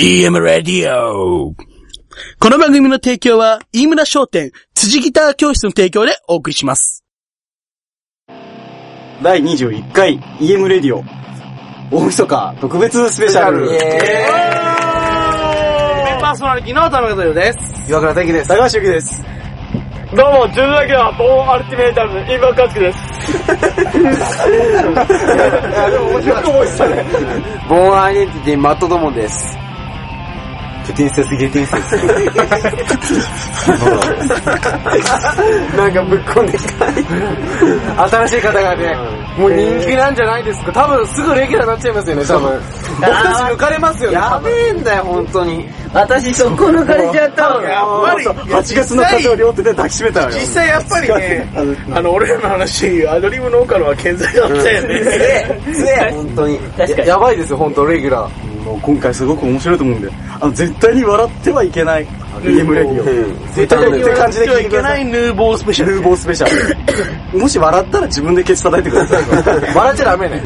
EM ラディオ。この番組の提供は、飯村商店、辻ギター教室の提供でお送りします。第21回 EM レディオ大晦日特別スペシャルイエーイメンバーソナリティの田中豊です。岩倉大輝です。高橋由紀ですどうも、純だけはボーンアルティメータルのインバーカツクです。ボーンアイデンティティマットドモンです。プティンセスゲティンセスなんかぶっこんできた。新しい方がね、もう人気なんじゃないですか？多分すぐレギュラーになっちゃいますよね、多分。僕たち抜かれますよね。やべえんだよ、本当に。私そこ抜かれちゃったのやっぱり、8月の風を両手で抱きしめたのよ実際やっぱりね、あの、俺らの話、アドリブ農家のは健在だったよね。強え、本当に。やばいですよ、本当レギュラー。もう今回すごく面白いと思うんであの絶対に笑ってはいけない EM レディオ絶対にって感じで聞いてください。いけないヌーボースペシャル。ヌーボースペシャル。もし笑ったら自分でケツ叩いてください。笑っちゃダメね。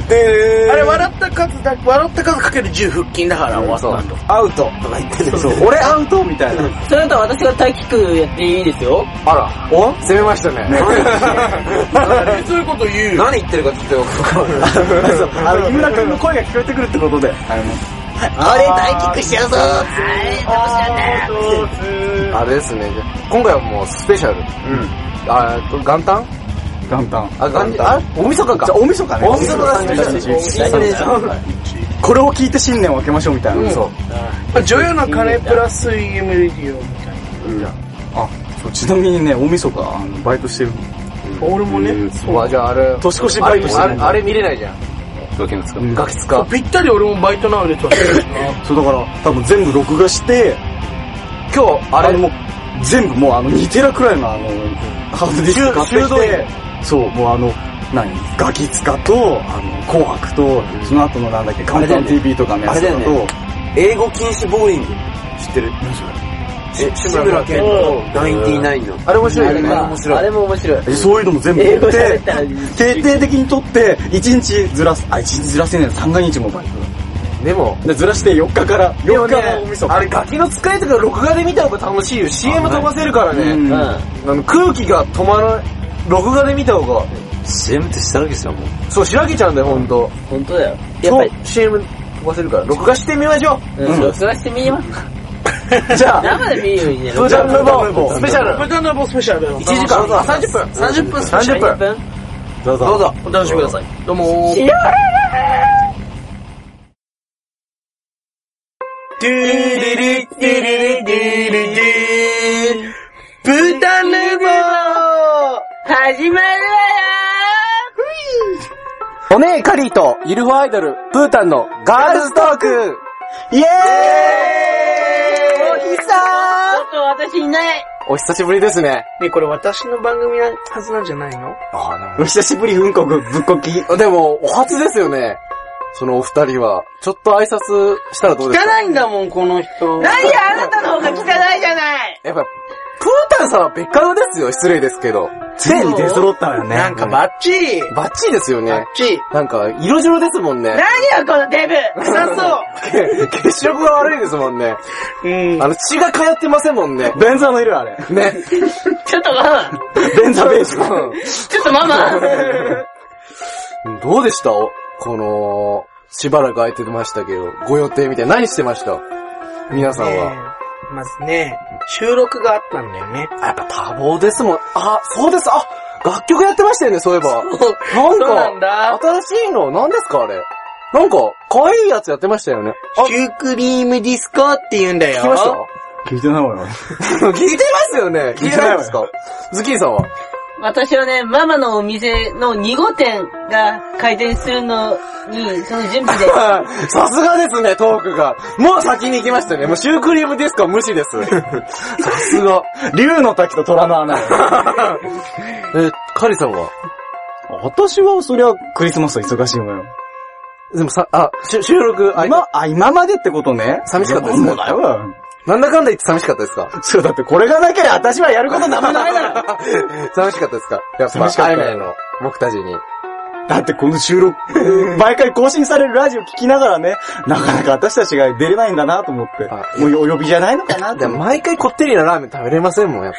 あれ、笑った数だ、笑った数かける10腹筋だから終わったと。アウトとか言ってる。そう俺アウトみたいな。それだったら私が大輝くやっていいですよ。あら、お？攻めましたね。そういうこと言う。何言ってるかちょっとよくわかんない。そ うあの井村君の声が聞こえてくるってことで。あの俺大輝くしちゃうぞ。はい楽しかった。あれですね。今回はもうスペシャル。うん。あえっと、元旦？元旦。あ、元旦。あ大晦日か。じゃあ大晦日ね。大晦日だスペシャルこれを聞いて新年を明けましょうみたいな、そう。ジョヨの鐘プラス EM レディオみたいあそうちなみにね大晦日あのバイトしてる。な。俺もね、あ、じゃああれ、年越しバイトしてるあれ、あれ見れないじゃん。ガキのつかガキツカ。ぴったり俺もバイトなので撮ってるしな。そうだから多分全部録画して今日、あれ、もう全部もうあの2テラくらいのあのハードディスク買ってきてそうもうあの何？ガキツカとあの紅白とその後のなんだっけ簡単 TV とかのやつと英語禁止ボーリング。知ってる？え、志村けんとナインティナインの。あれ面白いよね。あ面白い。れも面白いえそういうのも全部撮って徹底的に撮って1日ずらすあ1日ずらせねえな三が日もバイトでも、ずらして4日から4でも日のあれガキの使いとか録画で見た方が楽しいよ。CM 飛ばせるからね。うんうんあの空気が止まらない。録画で見た方が。CM ってしたらけですよ、もう。そう、しらけちゃうんだよ、ほんと。本当だよやっぱりそう CM 飛ばせるから。録画してみましょう。うん録画してみよう じゃあ生で見るようにねフーダンムーボースペシャル。バイトナボースペシャル。1時間、あ30分。30分スペシャル。30分。どうぞどうぞ。お楽しみください。どうもー。ドゥルルドゥルルドゥルルブタヌボ始まるわよおねえカリーとゆるふわアイドル、プータンのガールズトークイエーイおひちょさっと私いないーお久しぶりですね。ねえこれ私の番組なはずなんじゃないの？あお久しぶりうんこくぶっこき でも、お初ですよね。そのお二人は。ちょっと挨拶したらどうですか？汚いんだもん、この人。何やあなたの方が汚いじゃないやっぱ、プータンさんは別格ですよ。失礼ですけど。ついに出揃ったわよねなんかバッチリ。バッチリですよねバッ。チリ。なんか、色白ですもんね。何よこのデブ臭そう。血色が悪いですもんね。うん。あの、血が通ってませんもんね。便座の色あれね。ちょっとママ便座ベージュちょっとママ どうでした？この、しばらく空いてましたけど、ご予定みたいな。何してました？皆さんは。まずね、収録があったんだよね。やっぱ多忙ですもん。あ、そうです。あ、楽曲やってましたよね、そういえば。なんそうなんか、だ。新しいの、何ですかあれ？なんか、可愛いやつやってましたよね。あ、シュークリームディスコって言うんだよ。聞きました？聞いてないわよ 聞いてますよね聞いてないですか？ズッキーさんは？私はね、ママのお店の2号店が開店するのに、その準備で、さすがですね、トークが。もう先に行きましたね。もうシュークリームディスコは無視です。さすが。竜の滝と虎の穴 え、カリさんは？私はそりゃクリスマスは忙しいわよでもさ、あ、し収録、あ、今、あ、今までってことね寂しかったですかいやそうだよ。なんだかんだ言って寂しかったですか？そう、だってこれがなければ私はやることなんもないだろ。寂しかったですか？やっぱ、寂しかったアイメンの僕たちに。だってこの収録、毎回更新されるラジオ聞きながらね、なかなか私たちが出れないんだなと思って、あもうお呼びじゃないのかなって毎回こってりなラーメン食べれませんもん、やっぱ。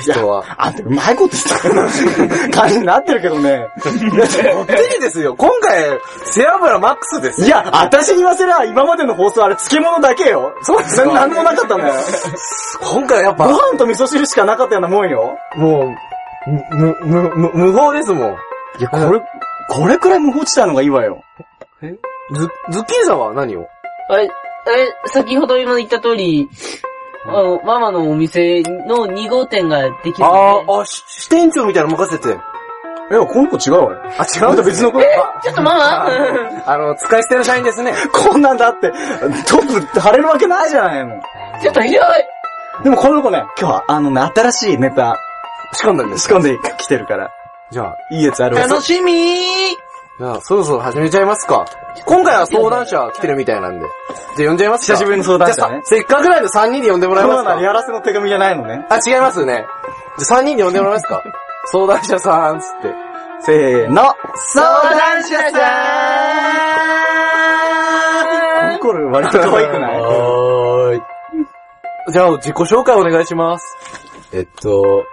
人は。あんたうまいこと言った感じになってるけどね。こってりですよ。今回、背脂マックスですいや、私に言わせりゃ今までの放送あれ漬物だけよ。そうですか何もなかったんだよ。今回やっぱ、ご飯と味噌汁しかなかったようなもんよ。もう、む、む、む、無法ですもん。いや、これ、これくらい無法地帯の方がいいわよ。ズ、ズッキーニさんは何を？あれ、あれ、先ほど今言った通り、あの、ママのお店の2号店ができるんで。ああ、し支店長みたいなの任せて。え、この子違うわよ。あ、違あんた 別の子？ちょっとママ？あの、使い捨ての社員ですね。こんなんだって、トップ貼れるわけないじゃないの。ちょっとひどいでもこの子ね、今日はあのね、新しいネタ仕込んだんです仕込んできてるから、じゃあ、いいやつあるわ。楽しみーじゃあ、そろそろ始めちゃいますか。今回は相談者来てるみたいなんで。じゃあ呼んじゃいますか久しぶりの相談者ねじゃあさせっかくなんで3人で呼んでもらえますかコロナやらせの手紙じゃないのね。あ、違いますね。じゃあ3人で呼んでもらえますか相談者さん、つって。せーの。相談者さニコル割と可愛くない？はーい。じゃあ、自己紹介お願いします。えっと、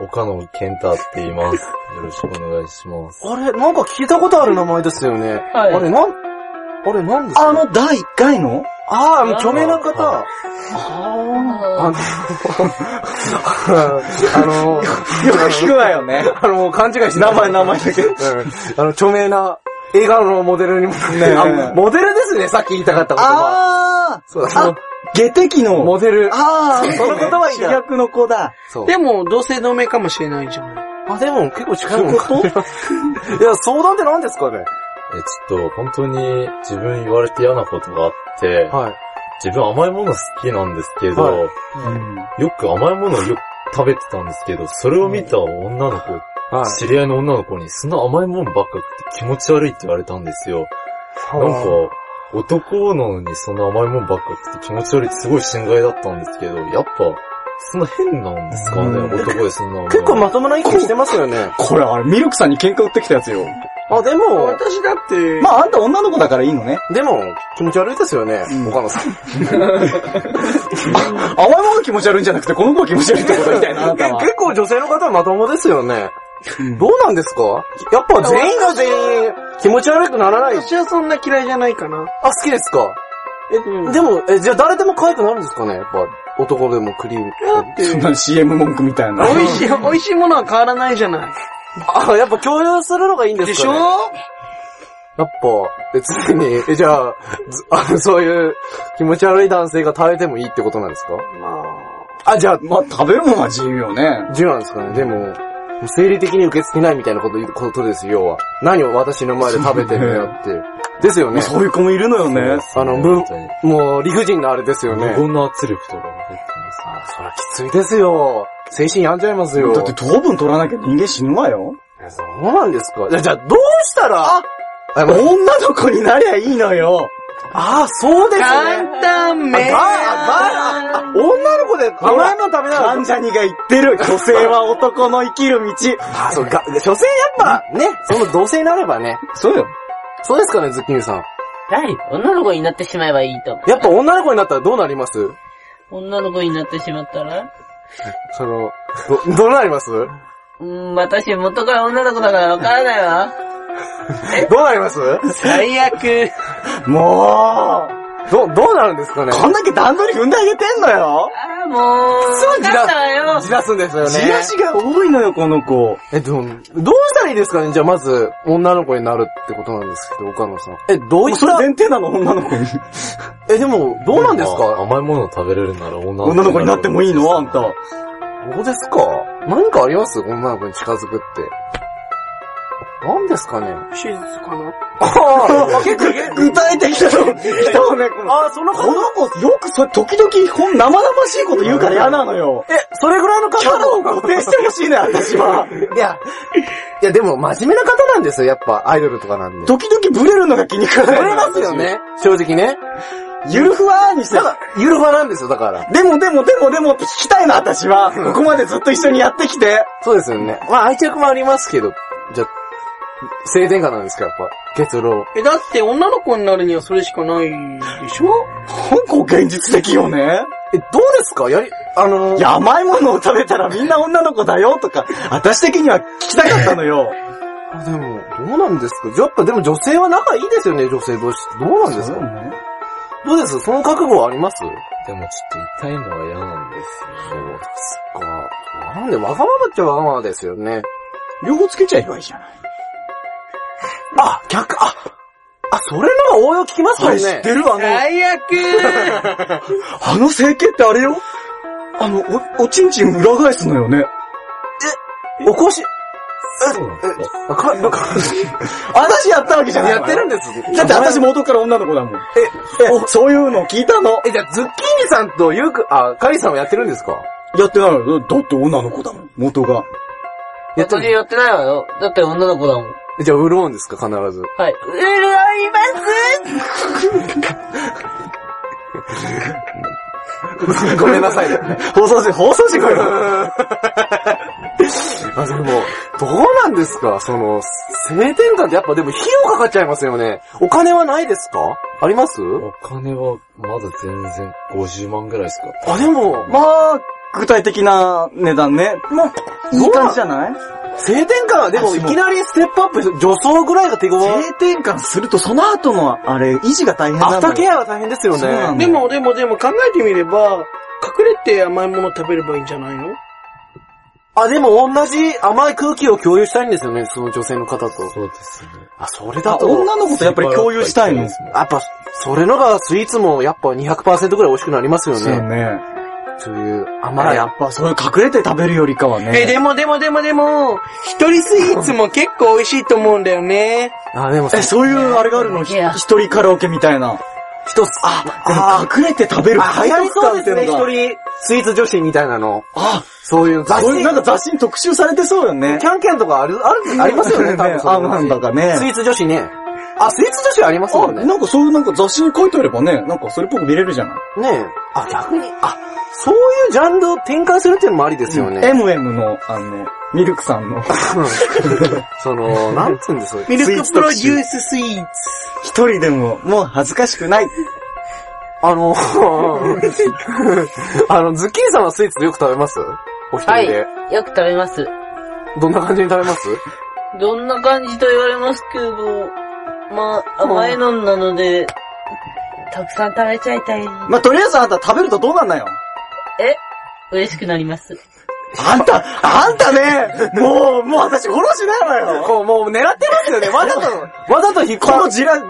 岡野健太って言います。よろしくお願いします。あれ、なんか聞いたことある名前ですよね。はいあれ、なん、あれ、なんですか？あの、第1回の？あー、あの、著名な方。ー あの、あの、よく聞くわよね。あの、もう勘違いして名前名前だけ。うん。あの、著名な映画のモデルにも、ねあモデルですね、さっき言いたかった言葉。あそうだ、ーその、下敵の。モデル。あー、その言葉は主役の子だ。そう。でも、同姓同名かもしれないじゃない。あ、でも結構近いもんか。いや、相談って何ですかねえ、ちょっと、本当に自分言われて嫌なことがあって、はい。自分甘いもの好きなんですけど、はよく甘いものをよく食べてたんですけど、それを見た女の子、はい。知り合いの女の子に、そんな甘いものばっか食って気持ち悪いって言われたんですよ。なんか、男なのにそんな甘いもんばっか食って気持ち悪いってすごい心外だったんですけど、やっぱ、そんな変なんですかね、男でそんな結構まともな意見してますよね。これあれ、ミルクさんに喧嘩売ってきたやつよ。あ、でも、私だって、まあ、あんた女の子だからいいのね。でも、気持ち悪いですよね、岡野さん。甘いもの気持ち悪いんじゃなくて、この子が気持ち悪いってことみたいな、あなたは。結構女性の方はまともですよね。どうなんですか？やっぱ全員が全員気持ち悪くならない。私はそんな嫌いじゃないかな。あ、好きですか？え、でも、え、じゃあ誰でも可愛くなるんですかね？やっぱ、男でもクリーム。そんな CM 文句みたいな。美味しい、美味しいものは変わらないじゃない。あ、やっぱ共有するのがいいんですかね？でしょ？やっぱ、別に、え、じゃあ、ず あの、そういう気持ち悪い男性が食べてもいいってことなんですか？まあ、じゃあ、まあ、食べるものは自由よね。自由なんですかね？でも、生理的に受け付けないみたいなこと言うことですよ、要は。何を私の前で食べてるのよって。ですよね。そういう子もいるのよね。あの、ぶぶ、もう理不尽なあれですよね。無言の圧力とかが入ってますね。そりゃきついですよ。精神病んじゃいますよ。だって糖分取らなきゃ人間死ぬわよ。えそうなんですか？じゃあ、じゃあどうしたら、あ、あ、女の子になりゃいいのよ。あ、そうですね。簡単めあ、あ、あ、あ、女の子で甘いもの食べながら患者にが言ってる。女性は男の生きる道。あ、そう、が、所詮やっぱ、ね、その同性になればね。そうよ。そうですかね、ズッキーニさん。はい。女の子になってしまえばいいと。やっぱ女の子になったらどうなります？女の子になってしまったら？その、ど、どうなります？うーん、私元から女の子だからわからないわ。どうなります？最悪。もど、どうなるんですかね？う、こんだけ段取り踏んであげてんのよ。ああ、もう、すぐじらわかったわよ。じらすんですよね。じらしが多いのよ、この子。え、どう、どうしたらいいですかね？じゃあまず、女の子になるってことなんですけど、岡野さん。え、どういっそれた前提なの、女の子に。え、でも、どうなんですまあか甘いものを食べれるなら女の子女の子になってもいいの？あんた。どうですか？何かあります？女の子に近づくって。何ですかね？手術かな？ああ、結構、具体的なの来たわね。あ、そのこの子、よくそれ、時々、ほん、生々しいこと言うから嫌なのよ。え、それぐらいのキャラを固定してほしいのよ、私は。いや、いやでも真面目な方なんですよ、やっぱ、アイドルとかなんで。時々ブレるのが気に食わない。それますよ。ね、正直ね。ゆるふわーにしてだ。から、ゆるふわなんですよ、だから。でもでもでもでもって聞きたいの、私は。ここまでずっと一緒にやってきて。そうですよね。まあ愛着もありますけど、じゃあ、性転換なんですか、やっぱ。結論。え、だって女の子になるにはそれしかないでしょ？なんか現実的よね。え、どうですか？やり、あのいや、甘いものを食べたらみんな女の子だよとか、私的には聞きたかったのよ。あでも、どうなんですか？やっぱでも女性は仲いいですよね、女性同士。どうなんですか？ね。どうです？その覚悟はあります？でもちょっと痛いのは嫌なんですよね。か。なんで、わがままっちゃわがままですよね。両方つけちゃえばいいじゃない。あ、逆、あ、あ、それのが応用聞きますよね。知ってるあの、最悪 あの整形ってあれよあの、お、おちんちん裏返すのよね。おこし、そうなんですかなんか、私やったわけじゃないやってるんです。だって私元から女の子だもん。え、え、そういうの聞いたの？え、じゃあ、ズッキーニさんとゆうく、あ、カリさんはやってるんですか？やってないよ。だって女の子だもん、元が。やってやってないわよ。だって女の子だもん。じゃあ、潤うんですか？必ず。はい。潤いますごめんなさいね。放送し、放送してこいよ。あ、でも、どうなんですか？その、性転換ってやっぱでも費用かかっちゃいますよね。お金はないですか？あります？お金はまだ全然50万ぐらいですかあ、でも、まあ、具体的な値段ね。もう、いい感じじゃない？性転換はでもいきなりステップアップ、女装ぐらいが手頃。性転換するとその後の、あれ、維持が大変なんだよ。アフターケアは大変ですよそうなんね。だでもでもでも考えてみれば、隠れて甘いもの食べればいいんじゃないの？あ、でも同じ甘い空気を共有したいんですよね、その女性の方と。そうですね。あ、それあだと。女の子とやっぱり共有したいの？ですねやっぱ、それのがスイーツもやっぱ200%ぐらい美味しくなりますよそうね。ね。そういうま甘い。あやっぱ、それ隠れて食べるよりかはね。え、でもでもでもでも、一人スイーツも結構美味しいと思うんだよね。あ、でも、え、そういうあれがあるの？一人カラオケみたいな。一つ。あ、この隠れて食べるあ、流行りそうですね、一人。人スイーツ女子みたいなの。あ、そういう雑誌そういうなんか雑誌に特集されてそうよねキ。ャンキャンとかある、ある、ありますよね、多分あなんだかねスイーツ女子ね。あ、スイーツ女子ありますあ、よね。なんかそういうなんか雑誌に書いてあればね、なんかそれっぽく見れるじゃない？ねえ。あ、逆に、あ、そういうジャンルを展開するっていうのもありですよね。MM の、あの、ミルクさんの、その、なんつうんですか ミルクプロデュースススイーツ。一人でも、もう恥ずかしくない。あの、あの、ズッキーニさんはスイーツよく食べます？お一人はい。で。よく食べます。どんな感じに食べます？どんな感じと言われますけど、まあ、甘いのなので、たくさん食べちゃいたい。まあ、とりあえずあんた食べるとどうなんなよ。え？嬉しくなります。あんた、あんたね、もう、もう私フォローしないわよ。こう、もう狙ってますよね。わざと、わざと引っこ。のじら、多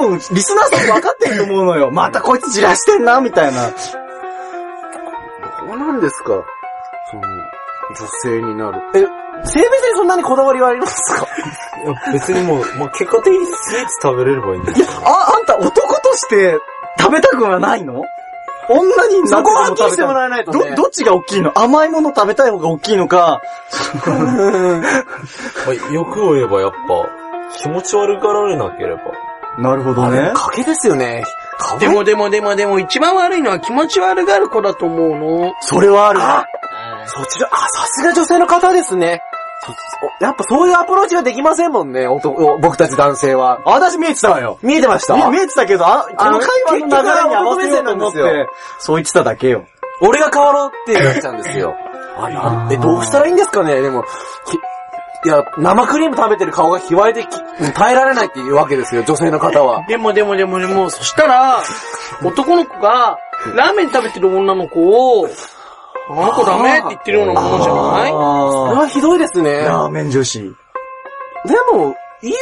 分、リスナーさん分かってると思うのよ。またこいつじらしてんな、みたいな。どうなんですか？その、女性になる。え、性別にそんなにこだわりはありますか？いや別にもう、まあ、結果的にスイーツ食べれればいいんですよ。あ、あんた男として食べたくはないの？女にそこははっきりしてもいらえないとね。ど、どっちが大きいの？甘いもの食べたい方が大きいのか、まあ、欲を言えばやっぱ、気持ち悪がられなければ。なるほどあれ、賭けですよね。でもでもでもでも一番悪いのは気持ち悪がる子だと思うの。それはある。あそちら、あ、さすが女性の方ですね。やっぱそういうアプローチができませんもんね、おとお僕たち男性は。私見えてたわよ。見えてました？見見えてたけど、あ、この会話の流れに合わせようと思って、そう言ってただけよ。俺が変わろうってなっちゃうんですよ。あなんえ、どうしたらいいんですかね？でも、きいや、生クリーム食べてる顔が卑猥でき耐えられないっていうわけですよ、女性の方は。でもでもでもでも、そしたら、男の子が、ラーメン食べてる女の子を、あの子ダメ？って言ってるようなものじゃない？それあはひどいですね。ーラーメン女子。でも、いいいい、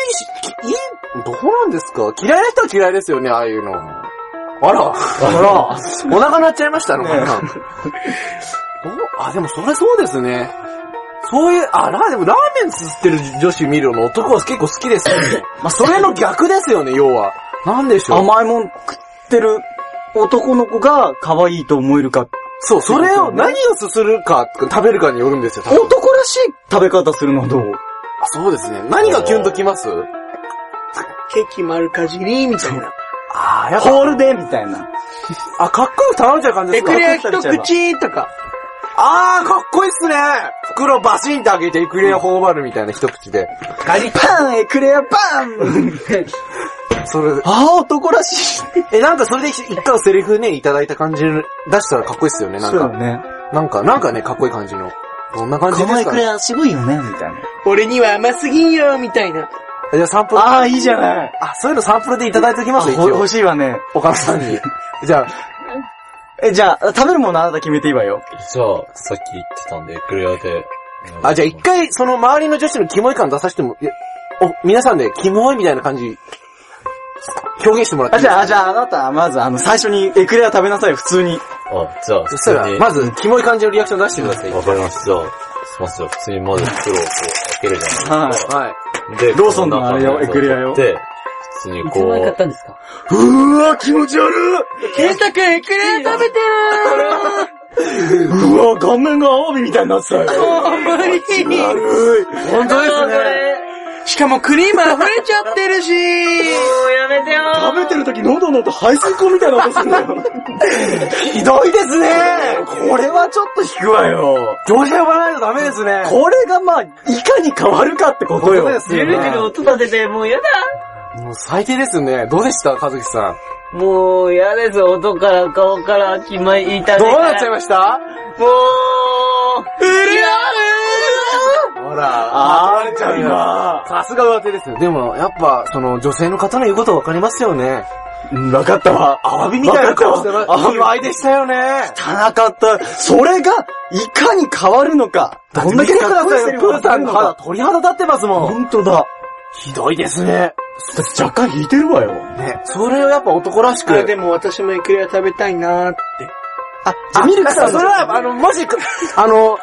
どうなんですか？嫌いな人は嫌いですよね、ああいうの。あら、あら、お腹鳴っちゃいましたのかな。どう？あ、でもそれそうですね。そういう、あ、ら、でもラーメン吸ってる女子見るの男は結構好きですよね。まあ、それの逆ですよね、要は。なんでしょう？甘いもん食ってる男の子が可愛いと思えるか。そう、それを何をすするか、食べるかによるんですよ、男らしい食べ方するのはどう？あ、そうですね。何がキュンときます？ケーキ丸かじりみたいな。あー、やっぱ、ホールでみたいな。あ、かっこよく頼んじゃう感じですかエクレア一口とか。あー、かっこいいっすね袋バシンって開けてエクレア頬張るみたいな一口で。ガリパンエクレアパンそれで、ああ、男らしい。え、なんかそれで一回セリフね、いただいた感じ出したらかっこいいっすよね、なんか。ね。なんか、なんかね、かっこいい感じの。どんな感じですかね？ア渋いよね、みたいな。俺には甘すぎんよ、みたいな。じゃあサンプル。ああ、いいじゃない。あ、そういうのサンプルでいただいておきます、一応ほ欲。しいわね。岡野さんに。じゃあ、え、じゃあ、食べるものあなた決めていいわよ。じゃあ、さっき言ってたんで、エクレアで。あ、じゃあ一回、その周りの女子のキモい感出させても、いやお、皆さんでキモいみたいな感じ、表現してもらっていあ、いですか？じゃあ、じゃあ、あなた、まず、あの、最初にエクレア食べなさいよ、普通に。あ、じゃあ、そしたら、まず、キモい感じのリアクション出してください。わかりました。じゃあ、しますよ。普通にまず袋をこう開けるじゃないですか。はい。はい。で、ローソンのあれよエクレアよで、にいつこうまで買っ、たんですか？うわ、気持ち悪ケンタ君エクレア食べてい。うわ、顔面がアワビみたいになってたよ。る甘い本当ですね。しかもクリーム溢れちゃってるしもうやめてよ食べてる時喉の音排水口みたいな音するんだよ。ひどいですねこれはちょっと引くわよ。上司呼ばないとダメですね。これがまあ、いかに変わるかってことよ。そうですよジュルジュル音立てて、もうやだもう最低ですね。どうでした和樹さん？もう嫌です、音から顔から気まい痛ど。うなっちゃいました？もう、うるほら、あーちゃんが。さすが上手ですよ。でも、やっぱ、その、女性の方の言うことわかりますよね。うん、わかったわ。アワビみたいな顔してでしたよね。汚かった。それが、いかに変わるのか。どんだけくださいよ。プーさんの肌、か。鳥肌立ってますもん。ほんとだ。ひどいですね。若干引いてるわよ。ね。それをやっぱ男らしく。あ、でも私もエクレア食べたいなーって。あ、じゃあミルクさんそれは、あの、もし、あの、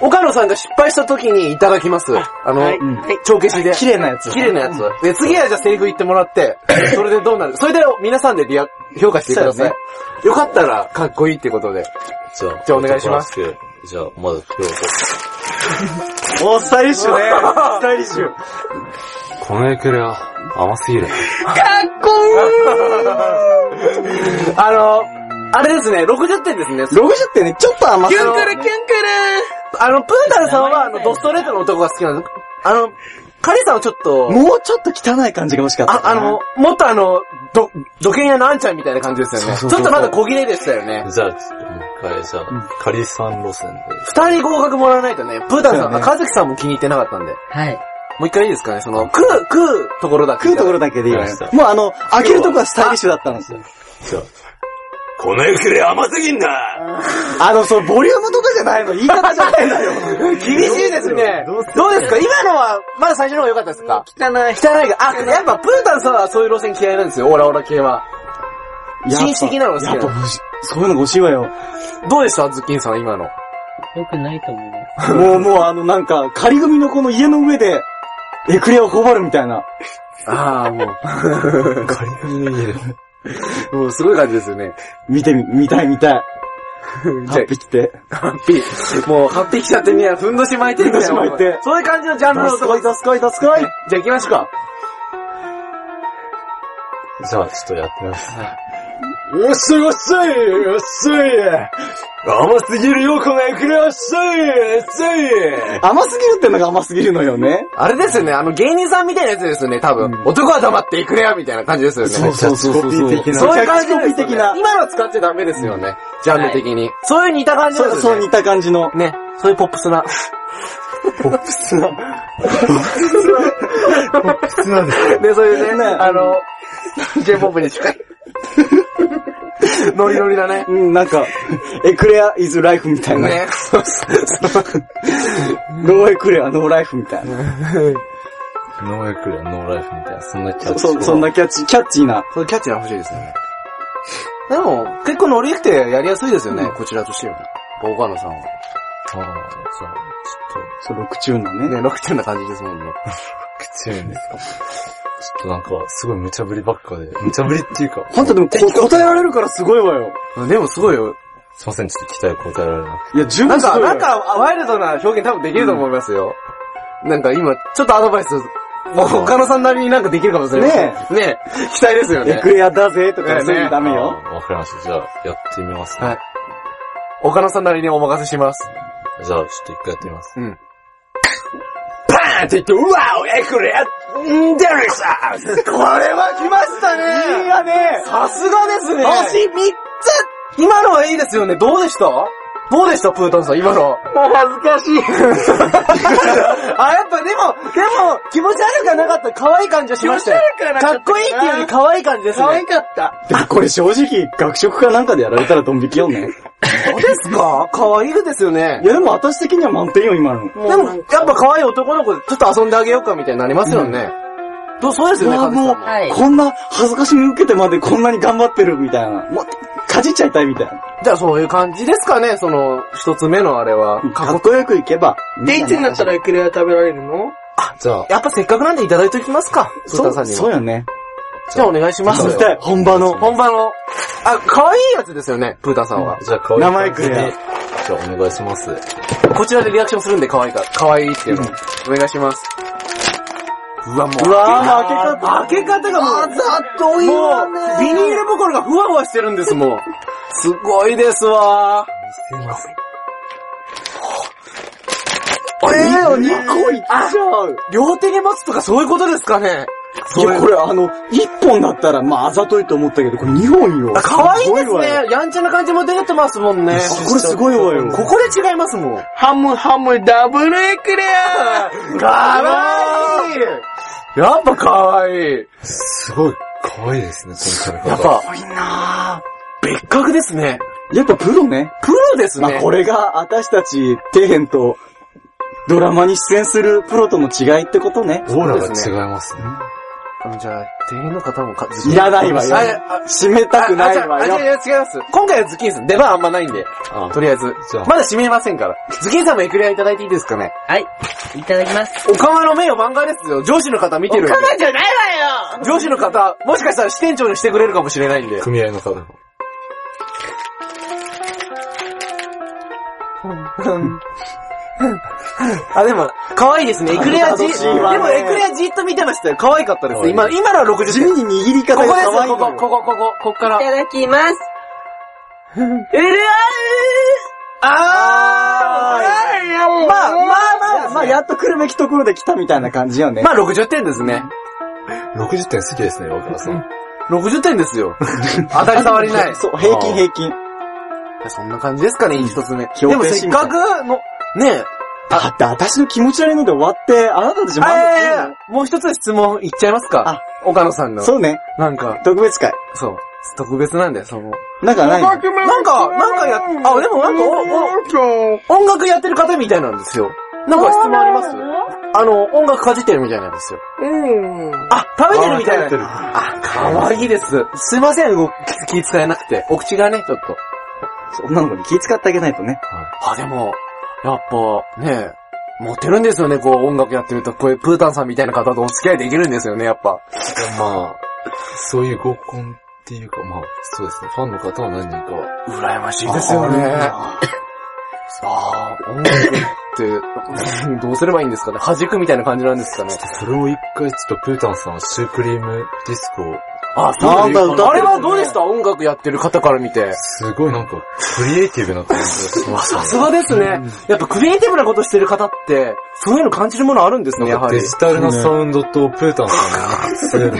岡野さんが失敗した時にいただきます。あの、はい。うんはい。帳消しで。綺麗なやつ。綺麗なやつ。で、次はじゃあセリフ言ってもらって、それでどうなる？それで皆さんでリア、評価してください。そうよかったら、かっこいいってことで。じゃあ、じゃあお願いします。じゃあ、まず袋を取って。お、スタイリッシュね。スタイリッシュ。このエクレア、甘すぎる。あの、あれですね、60点ですね。60点ね、ちょっと甘さキュンクルキュンクルあの、プータンさんは、あの、ドストレートの男が好きなんです。あの、カリさんはちょっと、もうちょっと汚い感じが欲しかったあ。あの、もっとあの、ど、土建屋のあんちゃんみたいな感じですよね。そうそうそうちょっとまだ小切れでしたよね。じゃあ、ちょっともう一回、じゃあ、カリさん路線で。二人合格もらわないとね、プータンさん、ねあ、カズキさんも気に入ってなかったんで。はい。もう一回いいですかね、その、食う、食うところだけ。食うところだけでいいわよ。もうあの、開けるとこはスタイリッシュだったんですよ。じゃあ、このエクレア甘すぎんだあの、そう、ボリュームとかじゃないの、言い方じゃないのよ。厳しいですね。どうですか？今のは、まだ最初の方が良かったですか？汚い。汚いが、あ、やっぱプータンさんはそういう路線嫌いなんですよ、オラオラ系は。紳士的なのが好きなのやっぱ。そういうのが欲しいわよ。どうでした？ズッキンさん、今の。よくないと思います。もう、もうあの、なんか、仮組のこの家の上で、エクレアを頬張るみたいな。ああ、もカリ組の家で。う、もうすごい感じですよね。見てみ、見たい見たい。じゃ8匹て。あ、ハッピー。もう、ハッピー来ちゃってね、ふんどし巻いてるんどし巻いてそういう感じのジャンルのどすこい、どすこい、どすこい。じゃあ行きましょうか。じゃあ、ちょっとやってみます。よっしゃよっしゃいよっしゃい甘すぎるよ、このエクレア、しゃいしゃい甘すぎるってのが甘すぎるのよね。あれですよね、あの芸人さんみたいなやつですよね、多分。男は黙っていくれや、みたいな感じですよね。そうそうそうそう。そういう感じキャッチコピー的な。今の使っちゃダメですよね。ジャンル的に。そういう似た感じですよね。そうそう似た感じの。ね。そういうポップスな。ポップスな。で、そういうね、あの、J-POP に近い。ノリノリだね。うん、なんか、エクレア is life みたいな。ね。そうそうそう。 no エクレア、 no life みたいな。 no エクレア、 no life みたいな、そんなキャッチ。そ、そんなキャッチ、キャッチーな。そキャッチが欲しいですよね。でも、結構ノリ良くてやりやすいですよね、こちらとしては。岡野さんは。ああ、じゃあ、そう、ロクチューンのね。ね、ロクチューンな感じですもんね。ちょっと、強いんですか。ちょっとなんか、すごい無茶ぶりばっかで、無茶ぶりっていうか、ほんとでもこ答えられるからすごいわよ。でもすごいよ。すいません、ちょっと期待答えられなくいや、十なんか、分すごいわよ。なんか、ワイルドな表現多分できると思いますよ。なんか今、ちょっとアドバイス、岡野さんなりになんかできるかもしれない。ねえ。ねえ。期待ですよね。エクレアだぜとかねそういうのダメて。よ。わかりました。じゃあ、やってみますね。はい。岡野さんなりにお任せします。じゃあ、ちょっと一回やってみます。うん。パーンって言って、うわおエクレアんデルさこれは来ましたねいいやねさすがですね星3つ今のはいいですよね。どうでした？どうでした？プータンさん、今の。もう恥ずかしい。あ、やっぱでも、でも、気持ち悪くはなかった。可愛い感じはしましたよ。気持ち悪くはなかったかっこいいっていうより可愛い感じですね。可愛かった。でもこれ正直、学食かなんかでやられたらドン引きよね。そうですか？可愛いですよねい。やでも私的には満点よ、今の。でも、やっぱ可愛い男の子でちょっと遊んであげようかみたいになりますよね。どうそうですよね、もう。はい。こんな恥ずかしみ受けてまでこんなに頑張ってるみたいな。もう、かじっちゃいたいみたいな。じゃあそういう感じですかね、その、一つ目のあれは。かっこよくいけば。で、いつになったらエクレア食べられるの？じゃあ、やっぱせっかくなんでいただいておきますか、そう。そうよね。じゃあお願いします。本場の。本場の、あ、可愛いやつですよね、プータンさんは。じゃあ、可愛い名前くれ感じゃあ、お願いします。こちらでリアクションするんで可愛いか、可愛いっていうの。お願いします。うわ、もう。うわー、開け方。開け方がもう、ざっといいわね。ビニール袋がふわふわしてるんです、もう。すごいですわえー、2個いっちゃう。両手に持つとかそういうことですかねいや、これあの、1本だったら、まあ、あざといと思ったけど、これ2本よ。あ可愛いですね。やんちゃな感じも出てますもんね。あこれすごいわよ。ここで違いますもん。ハムハムダブルエクレアかわいいやっぱかわいい。すごい、可愛いですね、この食べやっ方。ぱ、いいな別格ですね。やっぱプロね。プロですね。まあ、これが私たち、底辺と、ドラマに出演するプロとの違いってことね。オーラが違いますね。じゃあ、店員の方もか、いらないわよああ締めたくないわあ、よあ。違います。今回はズッキーンさん、出番あんまないんで。あとりあえず。まだ閉めませんから。ズッキーンさんもエクレアいただいていいですかね？はい。いただきます。おかまの名誉漫画ですよ。上司の方見てるんで。じゃないわよ上司の方、もしかしたら支店長にしてくれるかもしれないんで。組合の方も。あ、でも、可愛いですね。エクレアじ、でもエクレアじっと見てましたよ。可愛かったです。今、今のは60地点。味に握り方ここですよ、が可愛いのよここ、ここ、ここ、こっからい。ただきます。うるあーまあ、まあまあ、まあ、やっと来るべきところで来たみたいな感じよね。まあ60点ですね。60点好きですね、若田さん。60点ですよ。当たり障りない。そう、平均平均。そんな感じですかね、一つ目。評でもせっかくの、ねだって私の気持ち悪いので終わって、あなたたちえ、満足あするのえもう一つ質問いっちゃいますか？あ岡野さんの。そうね。なんか、特別会。そう。特別なんだよ、その。なんかないの？なんか、なんかや、あ、でもなんかお、お、音楽やってる方みたいなんですよ。なんか質問あります？あの、音楽かじってるみたいなんですよ。うん。あ、食べてるみたいな。あかわいいです。すいません、動気使えなくて。お口がね、ちょっと。女の子に気遣ってあげないとね。あ、でも、やっぱ、ねモテるんですよね、こう音楽やってると。こういうプータンさんみたいな方とお付き合いできるんですよね、やっぱ。まあ、そういう合コンっていうか、まあ、そうですね、ファンの方は何人かは。羨ましいですよね。さあ、音楽って、どうすればいいんですかね？弾くみたいな感じなんですかね？それを一回ちょっとプータンさんはシュークリームディスコを、あ、なんだあれはどうでした？音楽やってる方から見て。すごいなんか、クリエイティブな感じがしましたね。さすがですね。やっぱクリエイティブなことしてる方って、そういうの感じるものあるんですね、やはりデ。ジタルなサウンドとプータンさんのなんか強い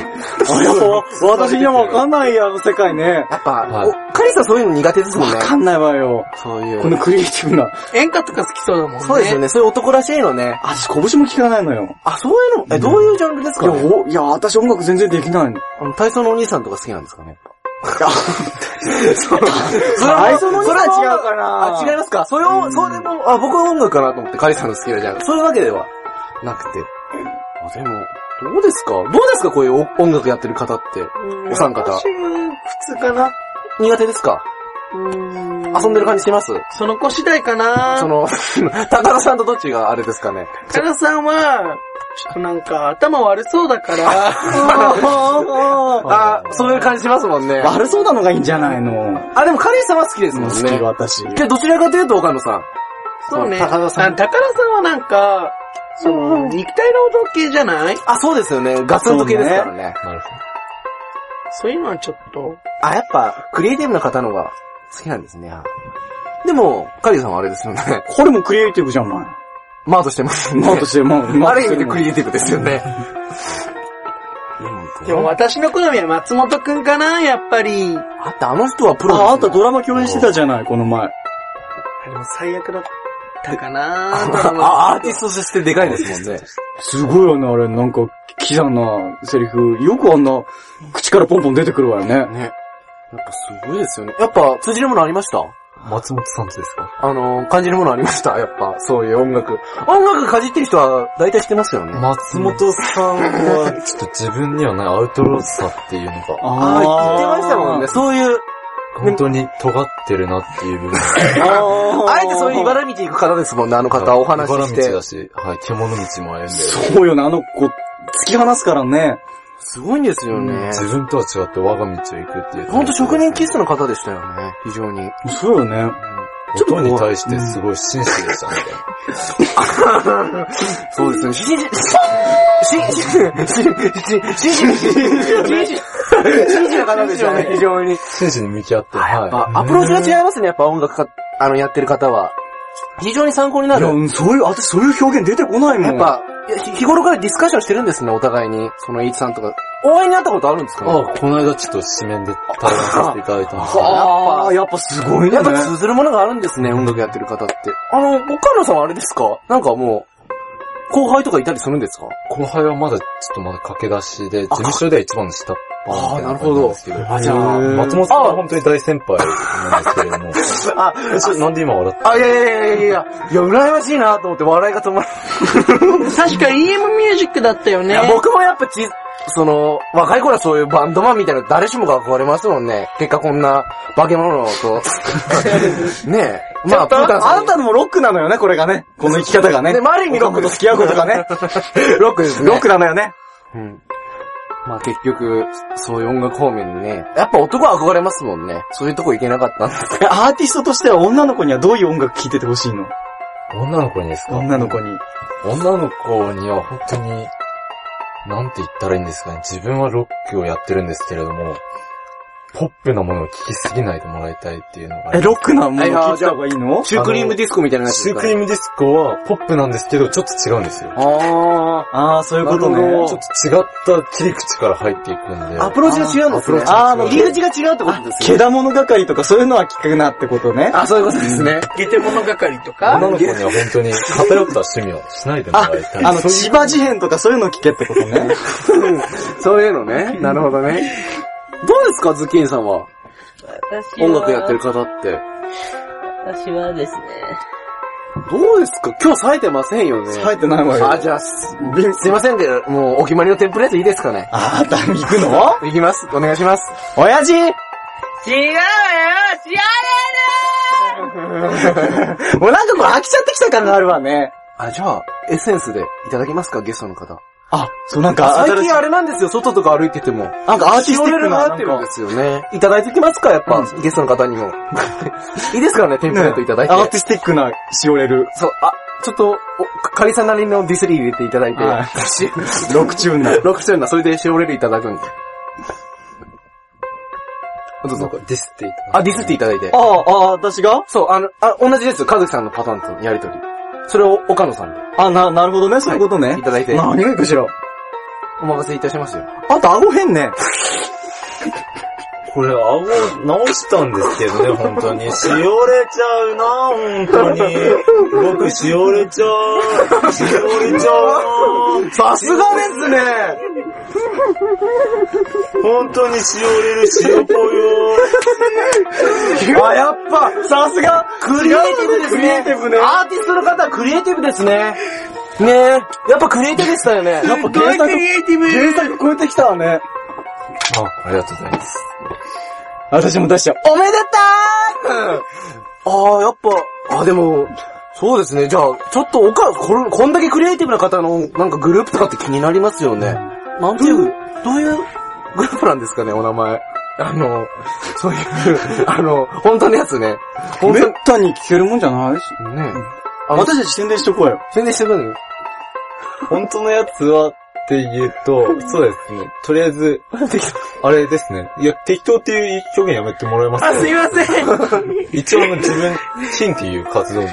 あやば、私にはわかんないや、あの世界ね。やっぱ、はいおカリさんそういうの苦手ですもんねわ。かんないわよ。そういう。このクリエイティブな。演歌とか好きそうだもんね。そうですよね。そういう男らしいのね。私、拳も聞かないのよ。あ、そういうの、え、どういうジャンルですいや、かねおいや、私音楽全然できないの。あの体操のお兄さんとか好きなんですかね？そ最初のには違うかなあ、違いますか？それを、それも、あ、僕は音楽かなと思って、カリさんの好きなジャンル。そういうわけでは。なくて。あ、でも、どうですか？どうですか？こういうお音楽やってる方って？うん。お三方。私普通かな。苦手ですか？うん。遊んでる感じします？その子次第かな。その、高田さんとどっちがあれですかね？カラさんは、ちょっとなんか頭悪そうだから、あ、そういう感じしますもんね。悪そうなのがいいんじゃないの。あ、でもカリさんは好きですもん好きね。私。で、どちらかというと岡野さん。そうね。高田さんあ高田さんはなんか、その、肉体労働系じゃない？あ、そうですよね。ガツンと系ですからね。なるほそういうのはちょっと、あ、やっぱ、クリエイティブな方のが好きなんですね。でも、カリーさんはあれですよね。これもクリエイティブじゃない。マートしてますね。マートして、まあ、マある意味でクリエイティブですよね。でも私の好みは松本くんかな、やっぱり。あってあの人はプロです、ね。あ、あんたドラマ共演してたじゃない、この前。でも最悪だったかなあ、アーティストとしてでかいですもんね。すごいよね、あれ。なんか、キザなセリフ。よくあんな、口からポンポン出てくるわよね。ね。やっぱすごいですよね。やっぱ通じるものありました？松本さんとですか？あの、感じるものありました？やっぱ、そういう音楽。音楽かじってる人は大体知ってますよね。松本さんは、ちょっと自分にはないアウトローさっていうのが、ああ、言ってましたもんね。そういう、本当に尖ってるなっていう部分。ああえてそういう茨道行く方ですもんね、あの方、お話しして茨道だ。し、はい、獣道も歩んで。そうよね、あの子、突き放すからね。すごいんですよね。自分とは違って我が道を行くっていう。ほんと職人気質の方でしたよね、非常に。そうよね。音に対してすごい真摯でしたね。そうですね。し、し、し、し、し、し、し、し、し、真摯な方でしたね、非常に。真摯に向き合って、やっぱは、アプローチが違いますね、やっぱ音楽か、あの、やってる方は。非常に参考にないや、る。うんそういう、私そういう表現出てこないもん。やっ、ぱ、いやひ日頃からディスカッションしてるんですね、お互いに。その、イーツさんとか。応援に会ったことあるんですかい。あ、この間ちょっと紙面で対談させていただいたんですけど、ああ、やっぱすごいね。やっぱ通ずるものがあるんですね、音楽やってる方って。あの、岡野さんはあれですか？なんかもう、後輩とかいたりするんですか？後輩はまだちょっとまだ駆け出しで、事務所では一番の下っ端みたいな感じなんですけど、あ、じゃあ、松本さんは本当に大先輩なんですけれども、あ、なんで今笑ってあ、いやいやいやいやいや、いや、羨ましいなと思って笑いが止まら確か EM ミュージックだったよね。僕もやっぱち、その、若い頃はそういうバンドマンみたいな誰しもが憧れますもんね。結果こんな化け物と。ねえ。まあ、プータンさん。あなたのもロックなのよね、これがね。この生き方がね。ね、まあある意味ロックと付き合うことがね。ロックですね。ロックなのよね。うん。まあ結局、そういう音楽方面にね、やっぱ男は憧れますもんね。そういうとこ行けなかったんですえ アーティストとしては女の子にはどういう音楽聴いててほしいの？女の子にですか？女の子に。女の子には本当に、なんて言ったらいいんですかね。自分はロックをやってるんですけれども、ポップなものを聴きすぎないでもらいたいっていうのがあえ、りロックなもの聴いた方がいいの？シュークリームディスコみたいなやつシュークリームディスコはポップなんですけど、ちょっと違うんですよ。あああ、そういうことなるほどね。ちょっと違った切り口から入っていくんで。ーアプローチが違うんですね。あーあの入り口が違うってことですけだもの係とかそういうのは聞くなってことね。あ、そういうことですね。ゲテモノ係とか女の子には本当に偏った趣味はしないでもらいたい。あの、千葉事変とかそういうの聞けってことね。そういうのね。なるほどね。どうですか、ズッキーンさんは？私は、音楽やってる方って。私はですね、どうですか？今日冴えてませんよね。入ってないわよ。あ、じゃあ、すすいませんけど、もうお決まりのテンプレートいいですかね？あー、だ、行くの？いきます。お願いします。親父違うよ知らね もうなんかこれ飽きちゃってきた感があるわね。あ、じゃあ、エッセンスでいただけますか？ゲストの方。あ、そうなんか、最近あれなんですよ、外とか歩いてても。なんかアーティスティックな、がなんですよね。いただいてきますかやっぱ、ゲストの方にも。いいですからね、テンプレートいただいて。アーティスティックなしおれる。そう、あ、ちょっと、おカリさんなりのディスリー入れていただいて。はい クチューンな。クチューンな、それでシオレルいただくんで。どうぞ。ディスっていたあ、ディスっていただいて。ああ、ああ、私が？そう、あの、あ、同じですよ。かずきさんのパターンとのやりとり。それを岡野さんであ、な、なるほどね、そういうことね。いただいて、何がいいかしら。お任せいたしますよ。あんた顎変ね。これ、顎直したんですけどね、本当に。しおれちゃうな、本当に。僕、しおれちゃう。しおれちゃうな。さすがですね本当にしおれる塩ぽよ。あ、やっぱ、さすがクリエイティブですね。クリエイティブねアーティストの方はクリエイティブですね。ねえ。やっぱクリエイティブでしたよね。やっぱ原作、原作超えてきたわね。あ、ありがとうございます。私も出しちゃう。おめでたーああ、やっぱ、あ、でも、そうですね。じゃあ、ちょっとおか、これ、こんだけクリエイティブな方の、なんかグループとかって気になりますよね。なんていう、どういうグループなんですかね、お名前。あの、そういう、あの、本当のやつね。本めっ当たに聞けるもんじゃないし。に、ね。私たち宣伝しとこうよ。宣伝してくる？の本当のやつは、って言うと、そうですね。とりあえず、あれですね。いや、適当っていう表現やめてもらえます？かあ、すいません。一応自分、ティンっていう活動名、あ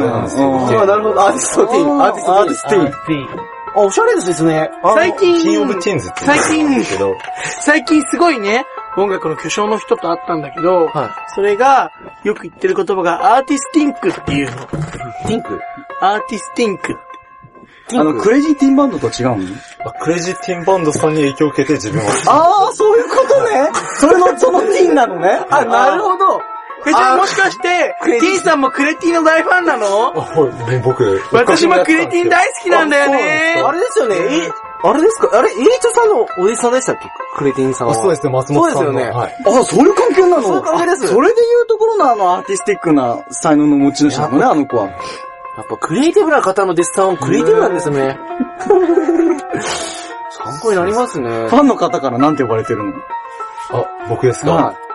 れなんですけど、ああ、なるほど。アーティストティーン。アーティストアーティストティーン。あ、おしゃれですね。あ最近、キンオブティーンズって言うんですけど、最近すごいね、音楽の巨匠の人と会ったんだけど、はそれが、よく言ってる言葉がアーティスティンクっていうの。ピンク？アーティスティンク。あの、クレイジーティンバンドと違うの？あクレイジーティンバンドさんに影響を受けて自分は、ああ、そういうことね。それの、そのティーンなのね。あ、なるほど。え、じゃあもしかして、ティーンさんもクレティの大ファンなの？あ、はい、ね、僕、私もクレティン大好きなんだよね。あれですよね。え、あれですか？あれ、エイチョさんのお弟子さんでしたっけ？クレティンさんは。あ、そうですね、松本さんの。そうですよねはい。あ、そういう関係なの？そういう関係ですあそれで言うところのあのアーティスティックな才能の持ち主なのね、あの子は。やっぱクリエイティブな方の弟子さんはクリエイティブなんですね。参考になりますねフ。ァンの方からなんて呼ばれてるの？あ、僕ですか、はい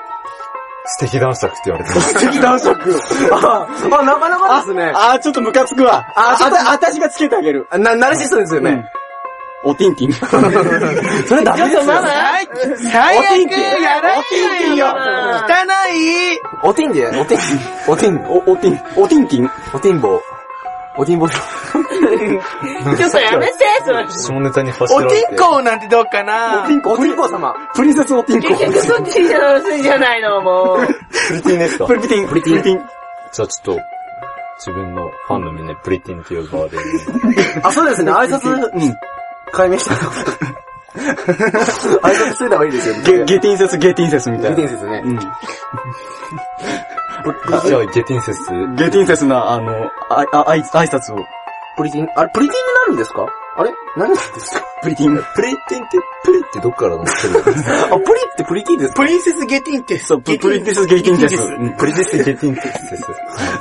素敵男爵って言われてます。素敵男爵。あ、あ、なかなかですね。あー、ちょっとムカつくわ。あ、ちょっと、あたしがつけてあげる。な、ナルシストですよね。おティンティン。それダメですよ。最最悪やらないよ汚いおティンで、おティン、おティン、お、おティン、おティンティン。おティンボー。おティンボー。ちょっとやめて、それ。下ネタに走らて。ティンコーなんてどうかなおティンコ、おティンボー様。プリンセスおティンコ。結局そっちじゃ話じゃないの、もう。プリティンですかプリティン、プリティン。プリティン。じゃあちょっと、自分のファンのみんなプリティンって呼ばれる。あ、そうですね。挨拶、うん。解明した。挨拶しといた方がいいですよね。ゲ、ゲティンセス、ゲティンセスみたいな。ゲティンですね。うん。あじゃあ、ゲティンセス。ゲティンセスな、あの、あ、あ、あい、挨拶を。プリティン、あれ、プリティンになるんですか？あれ？何なんですか？プリティン。プリティンって、プリってどっからなんですか？あ、プリってプリティンですかプリンセスゲティンって。そう、ププリティス、ゲティンセス。うんプリティスゲティンセス。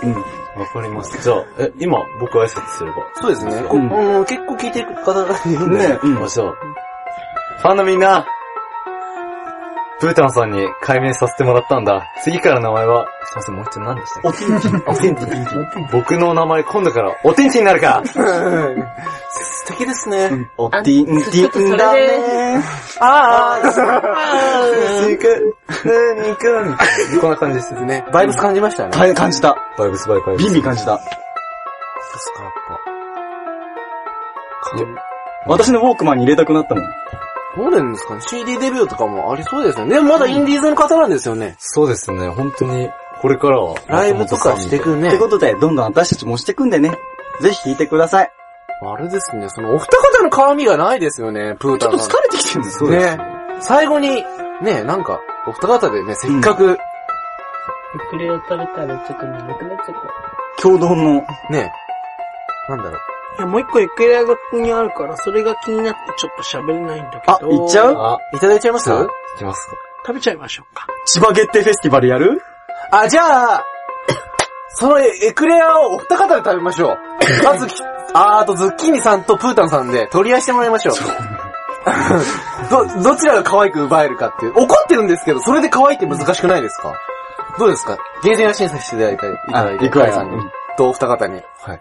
うん。わかりました。じゃあ、え、今、僕挨拶すれば。そうですね。こうんうん結構聞いてる方がいるんで。ねうんあ、じゃあ、ファンのみんな、ブータンさんに解明させてもらったんだ。次から名前は、すいません、もう一度何でしたっおティンティン。けおティンティン。僕の名前今度からおティンティンになるか素敵ですね。おティンティンだね。ああ、こんな感じですね。ね。バイブス感じましたね。か感じた。バイブスバイバイブス。ビンビン感じた。ですか、やっ私のウォークマンに入れたくなったもん。ぱ。どうなんですかね ?CD デビューとかもありそうですよね。でもまだインディーズの方なんですよね。そうですね、本当に、これからは。ライブとかしてくねって。ことで、どんどん私たちもしてくんでね。ぜひ聞いてください。あれですね、そのお二方の絡みがないですよね、プータン。ちょっと疲れてきてるんですそうですね。最後に、ね、なんか、お二方でね、せっかく、エクレを食べたらちょっと眠くなっちゃった。共同の、ね、なんだろう。いや、もう一個エクレアがここにあるから、それが気になってちょっと喋れないんだけど。あ行っちゃう？あ、いただいちゃいます？いきますか。食べちゃいましょうか。千葉月亭フェスティバルやる？あ、じゃあ、そのエクレアをお二方で食べましょう。まず、あーあとズッキーニさんとプータンさんで取り合いしてもらいましょう。ど、どちらが可愛く奪えるかっていう。怒ってるんですけど、それで可愛いって難しくないですか？どうですか？ゲーセンは審査していただいて、いただいて、あ行くわよカイさんに、とお二方に。はい。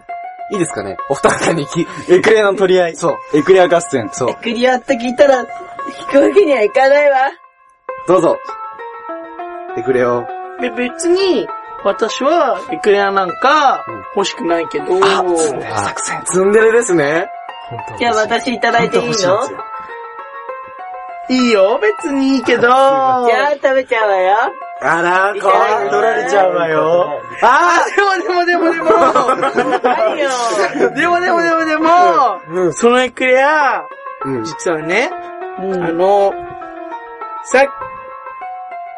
いいですかね？お二方にき、エクレアの取り合い。そう。エクレア合戦。そう。クリアって聞いたら、引くわけにはいかないわ。どうぞ。エクレアを。で、別に、私はエクレアなんか欲しくないけど、作戦。ツンデレですね。本当じゃあ私いただいていいの？じゃいいよ、別にいいけど、あ食べちゃうわよ。あら、いただき取られちゃうわよ。あー、でもでもでもでも、何よ。でもでもでもでも、うん。そのエクレア、うん。実はね、うんあの、さ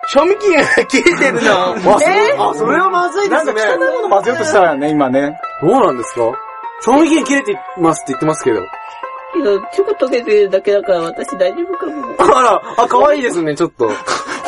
賞味期限が切れてるの。あ、それあ、それはまずいですね。汚いもの混ぜようとしたらね、今ね。どうなんですか？賞味期限切れてますって言ってますけど。けど、ちょこ溶けてるだけだから私大丈夫かも。あら、あ、可愛いですね、ちょっと。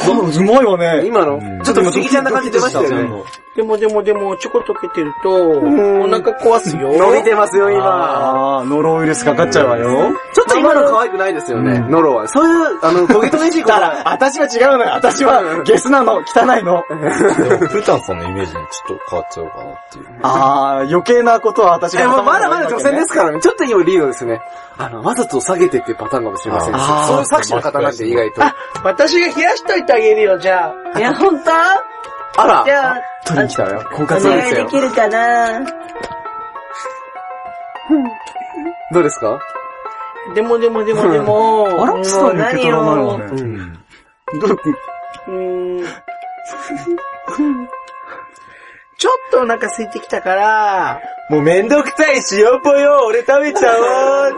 うまいわね。今の？うん、ちょっと不思議ちゃんな感じ出ましたよね。でもでもでも、チョコ溶けてると、お腹壊すよ。伸びてますよ、今。あー、ノロウイルスかかっちゃうわよ。ちょっと今の可愛くないですよね、ノロは。そういう、あの、トゲトゲしいことだから、私は違うのよ。私は、ゲスなの、汚いの。プータンさんのイメージにちょっと変わっちゃうかなっていう。あー、余計なことは私が。まだまだ女性ですからね。ちょっと今リードですね。あの、わざと下げてっていうパターンかもしれません。そういう作詞の方なんで意外と。あ、私が冷やしといてあげるよ、じゃあ。いや、ほんとあらじゃあ、取りに来たわよ。婚お活なん願いですよ。できるかな？どうですか？でもでもでもでも、あら、スタ何受け取らないわよね。うん。どうんちょっとお腹空いてきたから、もうめんどくさい塩ぽよ俺食べちゃおう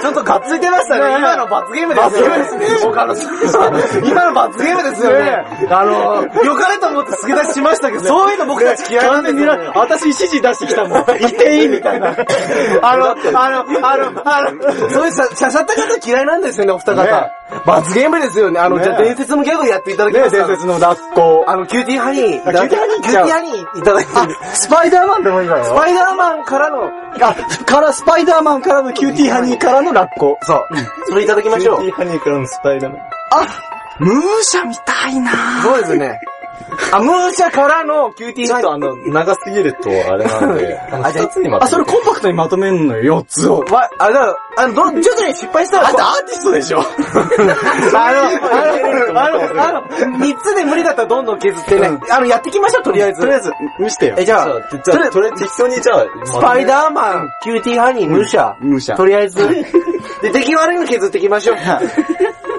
ちょっとがっついてましたね。今の罰ゲームですよ。罰ゲームですね。今の罰ゲームですよね。あの、良かれと思って付け出ししましたけど、そういうの僕たち嫌いなんですよ、ね。私指示出してきたもん。言っていいみたいな。あの、あの、あの、あの、そういうさ、しゃしゃった方嫌いなんですよね、お二方ね。罰ゲームですよね。あの、ねじゃあ伝説のギャグやっていただけますか？伝説のラッコ。あの、キューティーハニー。あキューティーハニーキューティーハニーいただいてる。スパイダーマンでもいいわよ。スパイダーマンからの、あ、から、スパイダーマンからのキューティーハニーからのラッコ。そう。それいただきましょう。キューティーハニーからのスパイダーマン。ムーシャみたいなそうですね。あ、ムーシャからのキューティーハニー。ちょっとあの、長すぎるとあれなんで、あの、あじゃあ二つにまとあ、それコンパクトにまとめんのよ、4つを。わ、あ、だから、あの、ど、徐々に失敗したら、あんたアーティストでしょあの、あの、あの、あの、三つで無理だったらどんどん削ってね。あの、やっていきましょう、とりあえず。とりあえず、見してよ。え、じゃあ、じゃあ、とりあえず適当にじゃあ、スパイダーマン、キューティーハニー、ムーシャ。ムーシャとりあえず。で、出来悪いの削っていきましょう。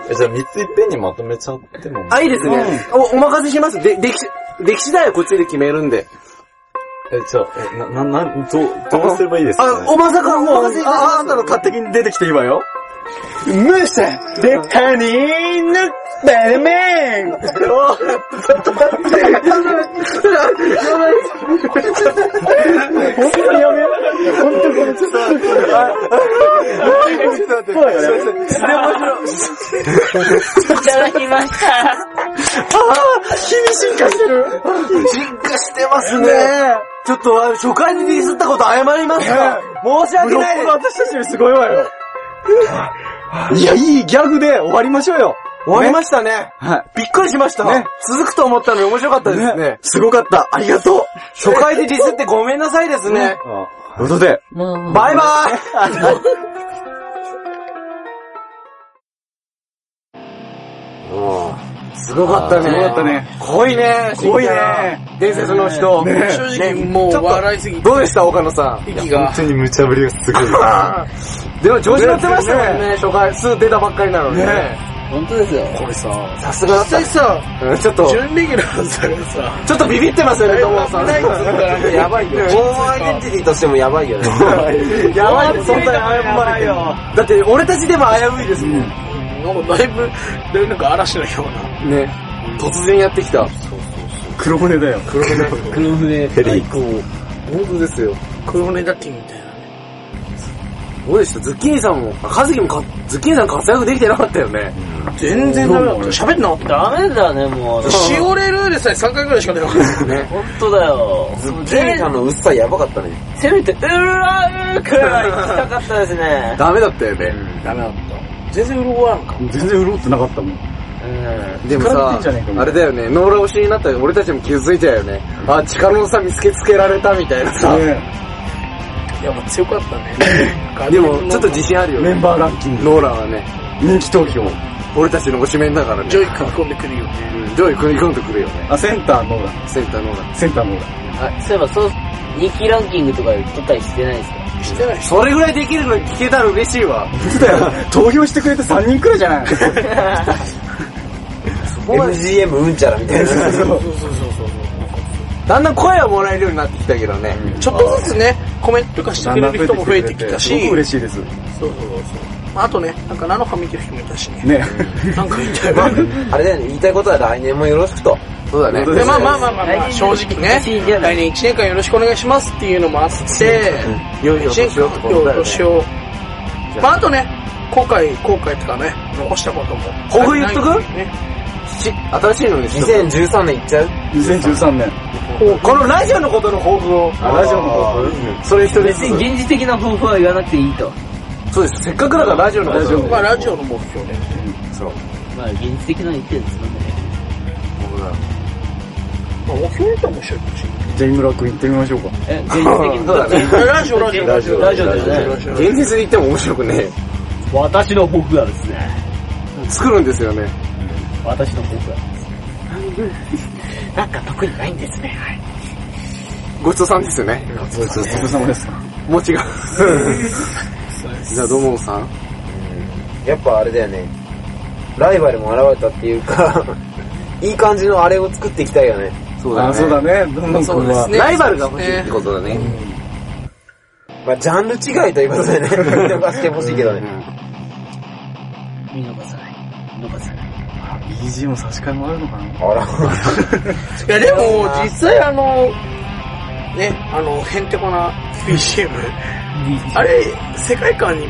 えじゃあ三ついっぺんにまとめちゃっても。あ、いいですね。お、お任せします。で、歴史、歴史だよ、こっちで決めるんで。え、じゃあ、え、な、な、な、どう、どうすればいいですか、ね、あ、おまさか、お任せ。あ、あんたの勝手に出てきていいわよ。ムーシャでタニーヌベルメン本当にやめよう。本当にごめん、ちょっと。そうよね。いただきました。日々進化してる。進化してますね。ちょっと、あ初回にディスったこと謝りますか？申し訳ない。私たちよりすごいわよ。いや、いいギャグで終わりましょうよ。終わりましたね。はびっくりしました。ね続くと思ったのに面白かったい。ですね。すごかった。ありがとう。初回でディスってごめんなさいですね。ということで、バイバイ すごかったね。すごかったね。濃いね。濃いね。伝説の人。ね正直もう笑いすぎて、どうでした岡野さん？息が本。当に無茶ぶりがすごい。でも調子乗ってましたもんね、初回。すぐ出たばっかりなのにね。本当ですよ。これさ、さすがだった実際。さ、うんちょっと、準レギュラーさがさ、ちょっとビビってますよね、友さん。ないからやばいよ。ホームアイデンティティとしてもやばいよね。やばいです、そんなに謝まれてよ。だって、俺たちでも危ういですもん。なんかだいぶ、だいぶなんか嵐のような。ね。突然やってきた。黒船だよ。黒船。黒船最高。本当ですよ。黒船だってみたいなね。どうでしたズッキーニさんも、あ、カズキもか、ズッキーニさん活躍できてなかったよね。全然ダメだった。喋ってなかった。ダメだね、もう。しおれルールさえ3回ぐらいしか出なかった。ね。本当だよ。ズッキーニさんの薄さやばかったね。せめて、うらうくらい行きたかったですね。ダメだったよね。ダメだった。全然潤わんか。全然潤ってなかったもん。うん。でもさあれだよね、ノーラ推しになったら俺たちも傷ついたよね。あ、力の差見せつけられたみたいなさ。ねやっぱ強かったね。でも、ちょっと自信あるよね。メンバーランキング。ノーラはね、人気投票。俺たちの推しメンだからね。ジョイ組み込んでくるよね。うんジョイ組み込んでくるよね。あ、センターノーラ。センターノーラ。センターノーラ。あ、そういえば、そう、人気ランキングとか取ったりしてないですか？してないし。それぐらいできるのに聞けたら嬉しいわ。嘘だよ。投票してくれて3人くらいじゃない MGM うんちゃらみたいな。そうそうそうそう。だんだん声はもらえるようになってきたけどね。ちょっとずつね、コメントとかしてくれる人も増えてきたし、すごく嬉しいです。そうそうそう。まああとね、なんか菜の葉見てる人もいたしね。ね。なんか言いたいわ。あれだよね、言いたいことは来年もよろしくと。そうだね。で、まあまあまあまあ、まあ、正直ね、来年1年間よろしくお願いしますっていうのもあって、良いお1年年をって間良いおことだよね。年を。まああとね、後悔、後悔とかね、残したことも。抱負言っとく？ね。ち新しいのにしとく？2013年いっちゃう？2013年。このラジオのことの抱負を。あ、ラジオの抱負それ一人ず別に現実的な抱負は言わなくていいと。つ。そうです。せっかくだからラジオのことラジオまあラジオの目標で。そう。まあ現実的なの言ってるんですよね。まあ目標に言ったら面白いかもしれない。じゃあ、井村くん行ってみましょうか。え、現実的な。そうだね。ラジオ、ラジオ、ラジオラジオだよね。現実に言っても面白くね私の抱負はですね。作るんですよね。私の抱負はです。なんか特にないんですね。はい。ごちそうさんですよね。そうです。お疲れ様です。餅が。じゃあ、どうもさん。やっぱあれだよね。ライバルも現れたっていうか、いい感じのあれを作っていきたいよね。そうあ、そうだね。どんどんは。うですね。ライバルが欲しいってことだね。まあジャンル違いということでね、見逃してほしいけどね。見逃さない。見逃さない。BGM 差し替えもあるのかな？あら。いやでも、実際あの、ね、あの、へんてこな BGM。あれ、世界観に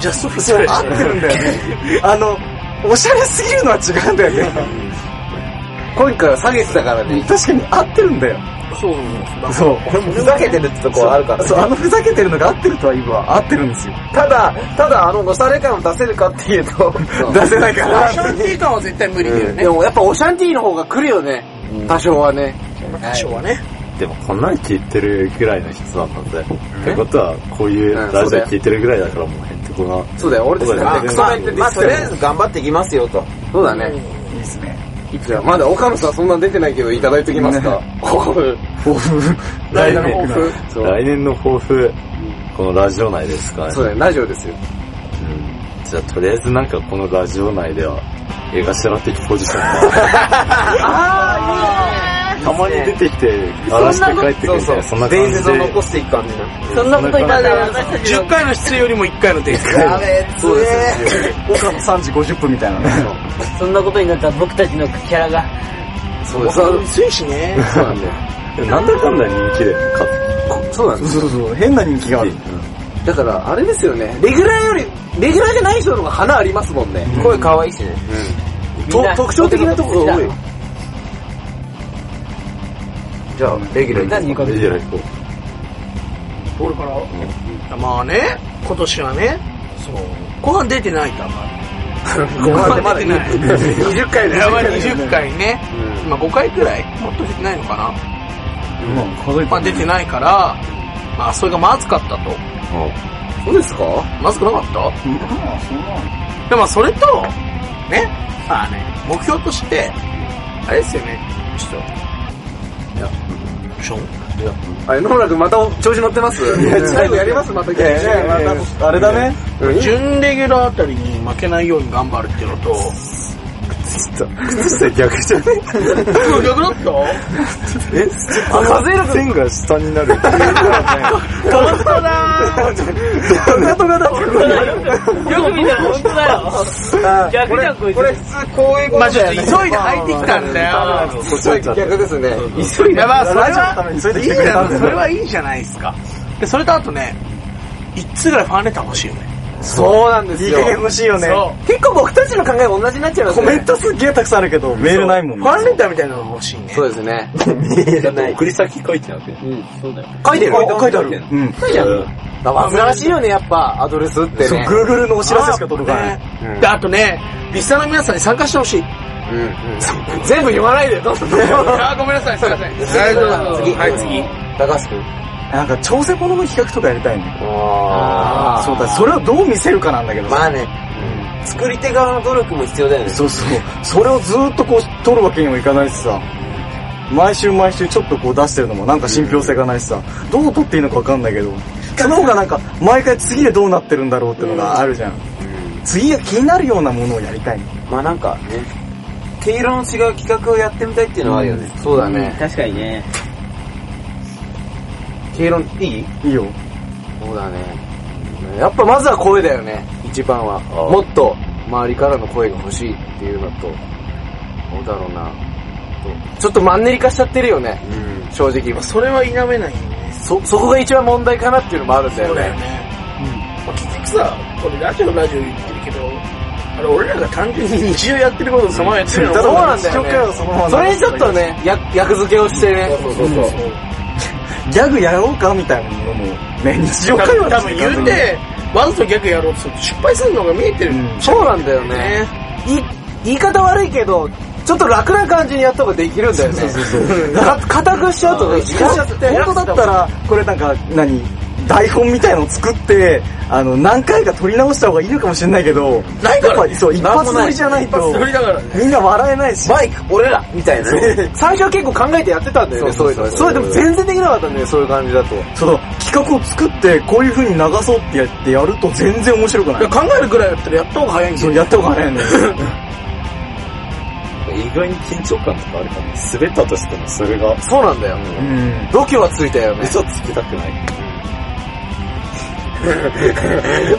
ジャストフィットして合ってるんだよね。あの、おしゃれすぎるのは違うんだよね。今回は下げてたからね。確かに合ってるんだよ。そうそうそう。俺もふざけてるってとこはあるからそう、あのふざけてるのが合ってるとは言うわ。合ってるんですよ。ただ、ただあの、のされ感を出せるかっていうと、出せないかファッションティー感は絶対無理だよねで。もやっぱオシャンティーの方が来るよね。多少はね。多少はね。でもこんなに聞いてるぐらいの人だったんで。ってことは、こういううんラジオ聞いてるぐらいだからもうへんてこな。そうだよ、俺たちだってクソまあまあとりあえず頑張っていきますよと。そうだね。いいですね。じゃあ、まだ岡野さんそんな出てないけど、いただいてきますか？抱負。来年の抱負。来年の抱負、このラジオ内ですか？ね。そうだよ、ラジオですよ。うんじゃあとりあえずなんかこのラジオ内では、絵頭的ポジションが。たまに出てきて、荒らして帰ってくるみたいな、そんな感じ伝説をで。残していく感じな。そんなこと言ったら私たちの10回の出演よりも1回のテイク。やべえ、そうですよ。岡の3時50分みたいなね。そんなことになったら僕たちのキャラが、そうです。そう薄いしね。そうなんだよ。なんだかんだ人気で、かそうなんです。そうそう、変な人気がある。だから、あれですよね。レギュラーより、レギュラーじゃない人の方が花ありますもんね。声可愛いしね。と特徴的なとこが多い。じゃあ、レギュラー何レギュラー行こう。俺から、まあね、今年はね、そう、後半出てないとあんまり。後半でまだ出てない。20回でやばい、20回ね。今5回くらいもっと出てないのかな。まあ、数えてまあ出てないから、まあそれがまずかったと。そうですか？まずくなかった？まあ、そうなのでもそれと、ね、まあね、目標として、あれですよね、ション。あれ、野村君また調子乗ってます？最後やりますまたいやいやいやまた、あれだね。準レギュラーあたりに負けないように頑張るっていうのと、靴下逆じゃね逆だったえ？あの、数える線が下になる。変わったなよく見たら本当だよ。逆じゃん、こいつ。これ普通こういうことまあちょっと急い。で入ってきたんだよ。逆ですね。いやまあそれラジオのために急いで来てくれたんそれはいいじゃないですか。で、それとあとね、一通ぐらいファンレター欲しいよね？そうなんですよいい加。減欲しいよね。そ結構僕たちの考え同じになっちゃいますね。コメントすっげえたくさんあるけど、メールないもんう。ファンレターみたいなのが欲しいね。そうですね。送り先書いてなくて。うん、そうだよ。書いてる書いてある。うん。煩わしいよね、やっぱ、アドレスってそう、ね。Google のお知らせしか届かない。ねで、あとね、リスナーの皆さんに参加してほしい。全部言わないで、どんどん。あー、ごめんなさい、すいません。はい、どうぞ次はい、次。高橋くん。なんか、調整物の企画とかやりたいね。あそうだ、それをどう見せるかなんだけどさまあね、作り手側の努力も必要だよね。そうそう。それをずーっとこう、撮るわけにもいかないしさ。毎週毎週ちょっとこう出してるのもなんか信憑性がないしさ。どう撮っていいのかわかんないけど。その方がなんか、毎回次でどうなってるんだろうってのがあるじゃん。次が気になるようなものをやりたいの。まあなんかね、毛色の違う企画をやってみたいっていうのはあるよね。そうだね。確かにね。黄色いい？いいよ。そうだね。やっぱまずは声だよね、一番は。あもっと周りからの声が欲しいっていうのと、どうだろうな。とちょっとマンネリ化しちゃってるよね、正直。それは否めないよね。そ、そこが一番問題かなっていうのもあるんだよね。そうだよね。まあ結局さ、これラジオラジオ言ってるけど、あれ俺らが単純に日常やってることをそのままやってるのそうなんだよねそのままそれにちょっとね、や役付けをしてね。そうそうそう。ギャグやろうかみたいなのも、ね、日常多会話分多分言うて、わざと逆やろうとすると失敗するのが見えてる。そうなんだよね。い言い方悪いけど、ちょっと楽な感じにやった方ができるんだよね。そうそうそう。か硬くしちゃうとね、しちゃって。本当だったら、これなんか、何？台本みたいのを作って、あの、何回か撮り直した方がいいのかもしれないけど、ないからやっぱそう、一発撮りじゃないと。みんな笑えないし。バイク、俺らみたいなね。最初は結構考えてやってたんだよね、そういうの。それでも全然できなかったんだよ、そういう感じだと。その、企画を作って、こういう風に流そうってやってやると全然面白くない。考えるくらいやったらやった方が早いんだそう、よ。やった方が早いね。意外に緊張感とかあるかも。滑ったとしてもそれが、そうなんだよ。うん。度胸はついたよね。嘘つきたくない。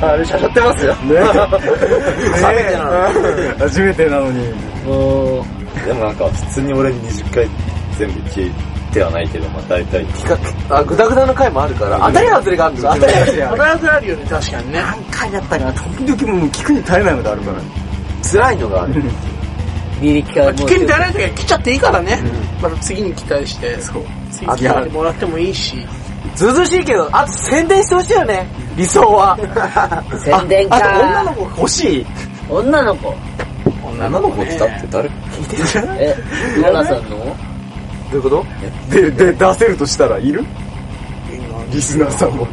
あれ、しゃしゃってますよ。ね初めてなの初めてなのに。もでもなんか普通に俺20回全部聞いてはないけど、まあ大体。あ、ぐだぐだの回もあるから、当たり外れがあるんだよ。当たり外れある必ずあるよ ね、確かにね。何回やったかな、時々もう聞くに耐えないのがあるから。辛いのがある。う、履歴から危険にならない時は来ちゃっていいからね。また次に期待して。そう。次に来てもらってもいいし。ずうずうしいけど、あと宣伝してほしいよね。理想は。宣伝あと女のか。子欲しい？女の子。女の子来たって誰？聞いてる？え、ヨナさんの？どういうこと？で、で、出せるとしたらいる？リスナーさんも。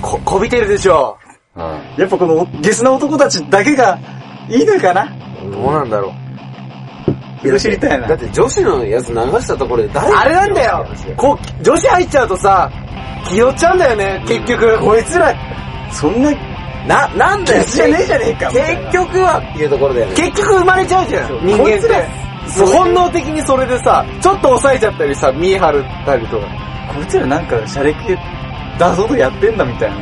こ、こびてるでしょ。あやっぱこのゲスな男たちだけがいいのかな？どうなんだろう。知りたいなだ。って女子のやつ流したところで誰あれなんだよ。こう、女子入っちゃうとさ、気負っちゃうんだよね、結局。こいつら、そんな、な、なんだよ。じゃねえじゃねえか結局はっていうところだよね。結局生まれちゃうじゃん、人間って本能的にそれでさ、ちょっと抑えちゃったりさ、見え張ったりとか。こいつらなんか、シャレ系出そうとやってんだみたいな。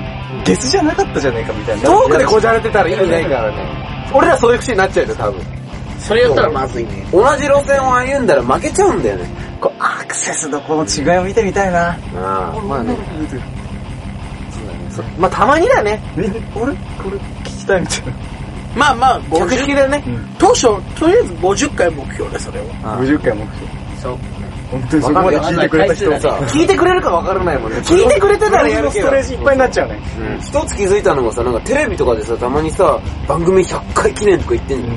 ゲスじゃなかったじゃねえかみたいな。遠くでこじゃれてたら意味ないからね。俺らそういう口になっちゃうよ、多分。それやったらまずいね。同じ路線を歩んだら負けちゃうんだよね。こうアクセスのこの違いを見てみたいな。ああ。まあね。まあたまにだね。みんな、俺、これ聞きたいみたいな。まあまあ、客引き50、だね。当初、とりあえず50回目標で、それを。50回目標。そう。本当にそこまで聞いてくれた人わかんない聞いてくれるか分からないもんね。聞いてくれてたらやるけどストレ。ージいっぱいになっちゃうね。一つ気づいたのがさ、なんかテレビとかでさ、たまにさ、番組100回記念とか言ってんの。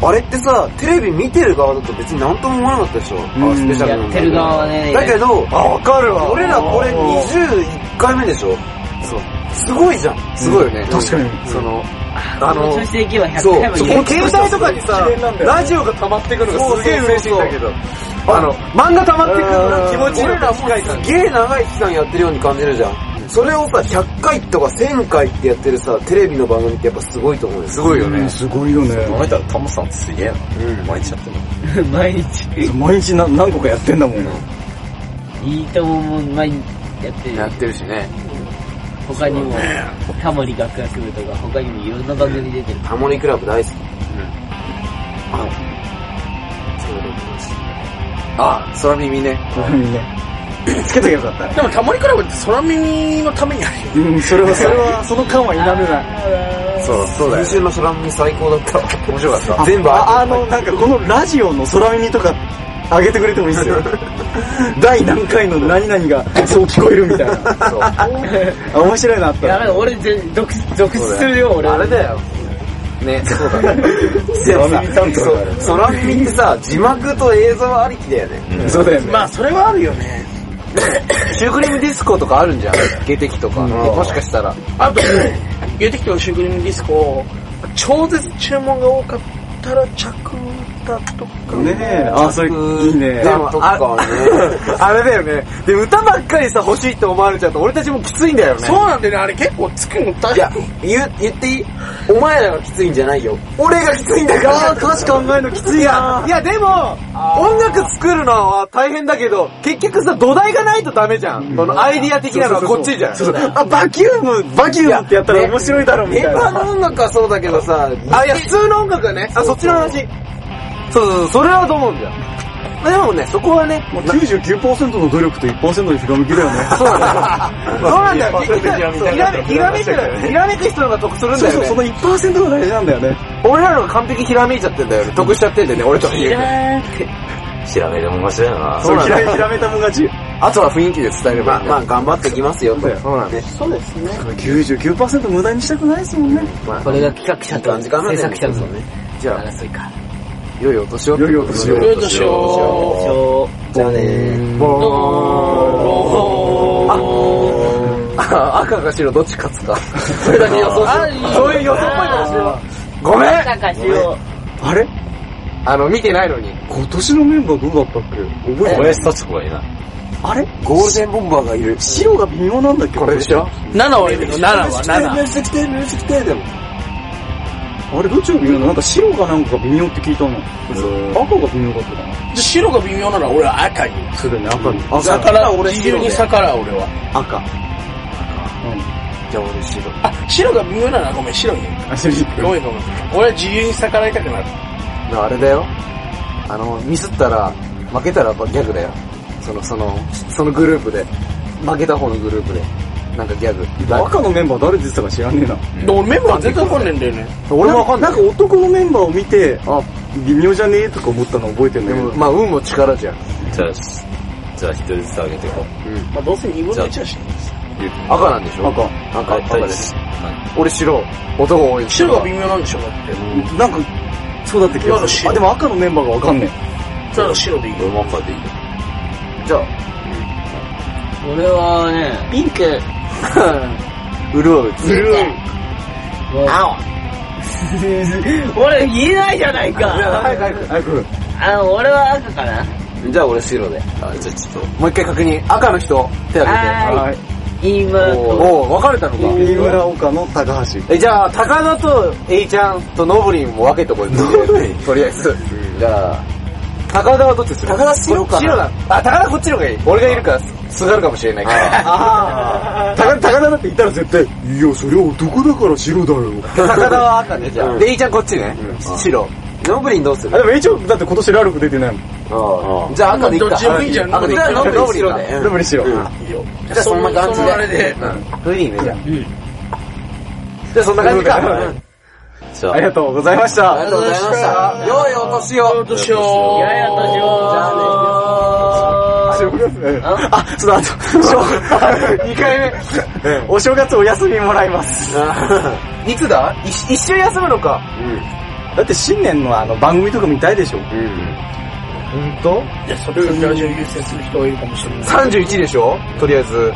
あれってさ、テレビ見てる側だと別になんとも思わなかったでしょ。あスペシャルのやってる側はね。だけど、あ、分かるわ。俺らこれ21回目でしょそう。すごいじゃん。すごいよね。確かに。その、ああのの、調子でいけば100そう。携帯とかにさラジオが溜まってくるのがすげえ嬉しいんだけど。あの、漫画溜まってくるのが気持ちいい俺らもすげえ長い期間やってるように感じるじゃん。それをさ、100回とか1000回ってやってるさ、テレビの番組ってやっぱすごいと思うよ。すごいよね。すごいよね。考えたらタモさんすげえな。毎日やってるの。毎日。毎日な何個かやってんだもん。いいともも毎日やってるよやってるしね。他にも、タモリ学学部とか他にもいろんな番組出てる。タモリクラブ大好き。あ、空耳ね。ね。つけとけばよかったね。でも、タモリクラブって空耳のためにあるよ。うん、それは、それは、その感は否めない。そう、そうだよ先。週の空耳最高だったわ。面白かった。全部あ、あの、なんかこのラジオの空耳とか、上げてくれてもいいですよ。第何回の何々がそう聞こえるみたいな。あ、面白いなって。やばい、俺全、続続出するよ、俺。あれだよ。ね、そうだ ね。空耳担当空耳ってさ、字幕と映像ありきだよね。そうだよね。まあ、それはあるよね。シュークリームディスコとかあるんじゃん。ゲテキとか。もしかしたら。あと、ゲテキとシュークリームディスコ、超絶注文が多かったら着歌とか。ねえ、あ、それ、いいね。でも、とかね。あれだよね。で、歌ばっかりさ、欲しいって思われちゃうと、俺たちもきついんだよね。そうなんだよね、あれ結構つくの大いや、言っていい？お前らがきついんじゃないよ。俺がきついんだから。歌詞考えるのきついな。いや、でも、音楽作るのは大変だけど、結局さ、土台がないとダメじゃん。このアイディア的なのはこっちじゃん。そうそう。あ、バキューム、バキュームってやったら面白いだろうみたいな。ペーパーの音楽はそうだけどさ、あ、いや、普通の音楽はね。あ、そっちの話。そうそうそれはと思うんだよ。まあでもね、そこはね、もう99%の努力と1%のひらめきだよね。そうなんだよ。そうなんだよ。ひらめひらめく、ひらめく人のが得するんだよそうそう、そのね。1%が大事なんだよね。俺らのが完璧ひらめいちゃってんだよね。得しちゃってんだよね、俺といらーって。ひらめでも面白いよな。そう、ひらなんだひらめたもん勝ち。あとは雰囲気で伝えれば。まあ、頑張ってきますよと。そうなんで。そうですね。99%無駄にしたくないですもんね。これが企画者と感じかな制作者のね。じゃあ、争いか。良いお年を。良いお年をよいとしよじゃあねー。あ、赤か白どっち勝つか。それだけ予想しそういう予想っぽいかもしれない。ごめんなんかしよあれ？あの、見てないのに。今年のメンバーどうだったっけ？覚えてない林幸子がいない。あれ？ゴールデンボンバーがいる。白が微妙なんだっけ？これでしょ？う。7はいるの、7は7。ルス来て、ルス来て、でも。あれどっちが微妙なの？なんか白がなんか微妙って聞いたの。赤が微妙だったかなじゃ白が微妙なら俺は赤に。そうだよね、赤に。赤。逆ら、俺自由に逆らう俺は。赤。じゃあ俺白。あ、白が微妙ならごめん、白に。あ、ごめんごめん。俺は自由に逆らいたくなる。あれだよ。あの、ミスったら、負けたらギャグだよ。その、その、そのグループで。負けた方のグループで。なんかギャグ。赤のメンバー誰出てたか知らねえな。で俺メンバー絶対わかんねえんだよね。俺もわかんない。なんか男のメンバーを見て、あ、微妙じゃねえとか思ったの覚えてんだけど。まあ、運も力じゃん。じゃあ、じゃあ一人ずつあげていこう。まあどうせ2分の1はしない。ゆうき赤なんでしょ？赤。赤、赤はいです。俺白。男多い。白が微妙なんでしょ？だって。なんか、そうだった気がする。あ、でも赤のメンバーがわかんねそれは白でいいよ。俺も赤でいいよ。じゃあ、俺はね、ピンク。潤う。青。俺言えないじゃないか。早く早く。え。早く。あの、俺は赤かな。じゃあ俺白で。あ、じゃあちょっと、もう一回確認。赤の人、手挙げて。ははい。い。今と。おお分かれたのか。飯村岡の高橋。え、じゃあ、高田と A ちゃんとノブリンも分けてこい。とりあえず。じゃあ、高田はどっちする高田白か白だ。あ、高田こっちの方がいい。俺がいるから、すがるかもしれないから。あ あ。高田、高田だって言ったら絶対、いや、それは男だから白だよ。高田は赤ね、じゃあ。で、A ちゃんこっちね。白。ノブリンどうする？あ、でも一応、だって今年ラルフ出てないもん。じゃあ赤でいっか。どっちでもいいじゃん赤でいっか。ノブリン白で。でも白。いいよ。じゃあそんな感じで。そのあれで。それでいいね、じゃあ。じゃあそんな感じか。あ、ありがとうございました。ありがとうございました。良いお年を。どうしよう。ややとしよう。じゃあ正月あ、その後、正2回目。お正月お休みもらいます。いつだ？一一週休むのか。だって新年のあの番組とか見たいでしょ。うんといや、それがラジオ優先する人がいるかもしれない。?31 でしょ？とりあえず。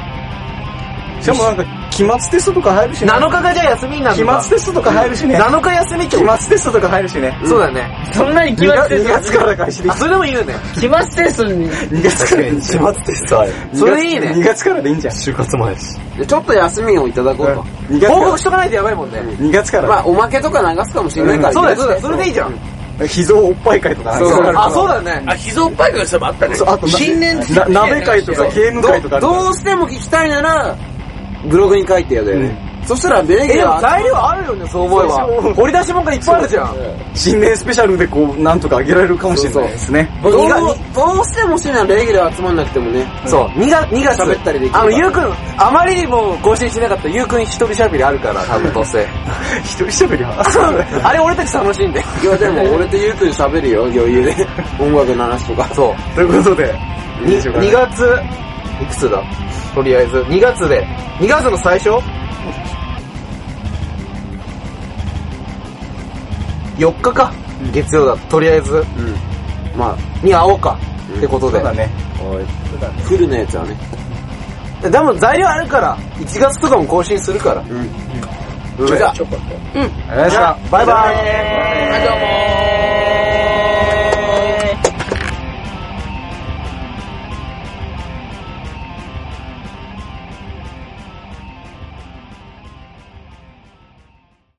しかもなんか、期末テストとか入るしね。7日がじゃあ休みにな期るのか末テストとか入るしね。7日休みって期こと末テストとか入るしね。そうだね。そんなに決2まって月2月から開始であ、それでも言うね。期末テストに、2月からでいいんじゃん。期末テストある。それいいね2月からでいいんじゃん。就活前し。でちょっと休みをいただこうと。2月から報告しとかないとやばいもんね。2月から。まあ、おまけとか流すかもしれないから。うんそうだよ、そうだよ。それでいいじゃん。秘蔵おっぱい会とか。そうそうあ、そうだ。だね。あ、秘蔵パイがそういえばあったね。そうあとな新年な鍋会とかゲーム会とかあるからどうしても聞きたいなら、ブログに書いてやね。そしたら、ベレギュラー。材料あるよね、そう思えば。掘り出し物がいっぱいあるじゃん。新年スペシャルでこう、なんとかあげられるかもしれないですね。どうどうしてもしてなレギュラー集まんなくてもね。そう。2が、2が喋ったりできる。あの、ゆうくん、あまりにも更新しなかったゆうくん一人喋りあるから、多分どうせ。一人喋りは？あれ俺たち楽しいんで。いや、でも俺とゆうくん喋るよ、余裕で。音楽の話とか。そう。ということで、に2月、いくつだ？とりあえず、2月で、2月の最初 ?4 日か。月曜だ。とりあえず。まあ、に会おうか。ってことで。そうだね。フルのやつはね。でも材料あるから、1月とかも更新するから。うん。じゃあ、ちょこっと。ありがとうございました。バイバイ。はい、どうも。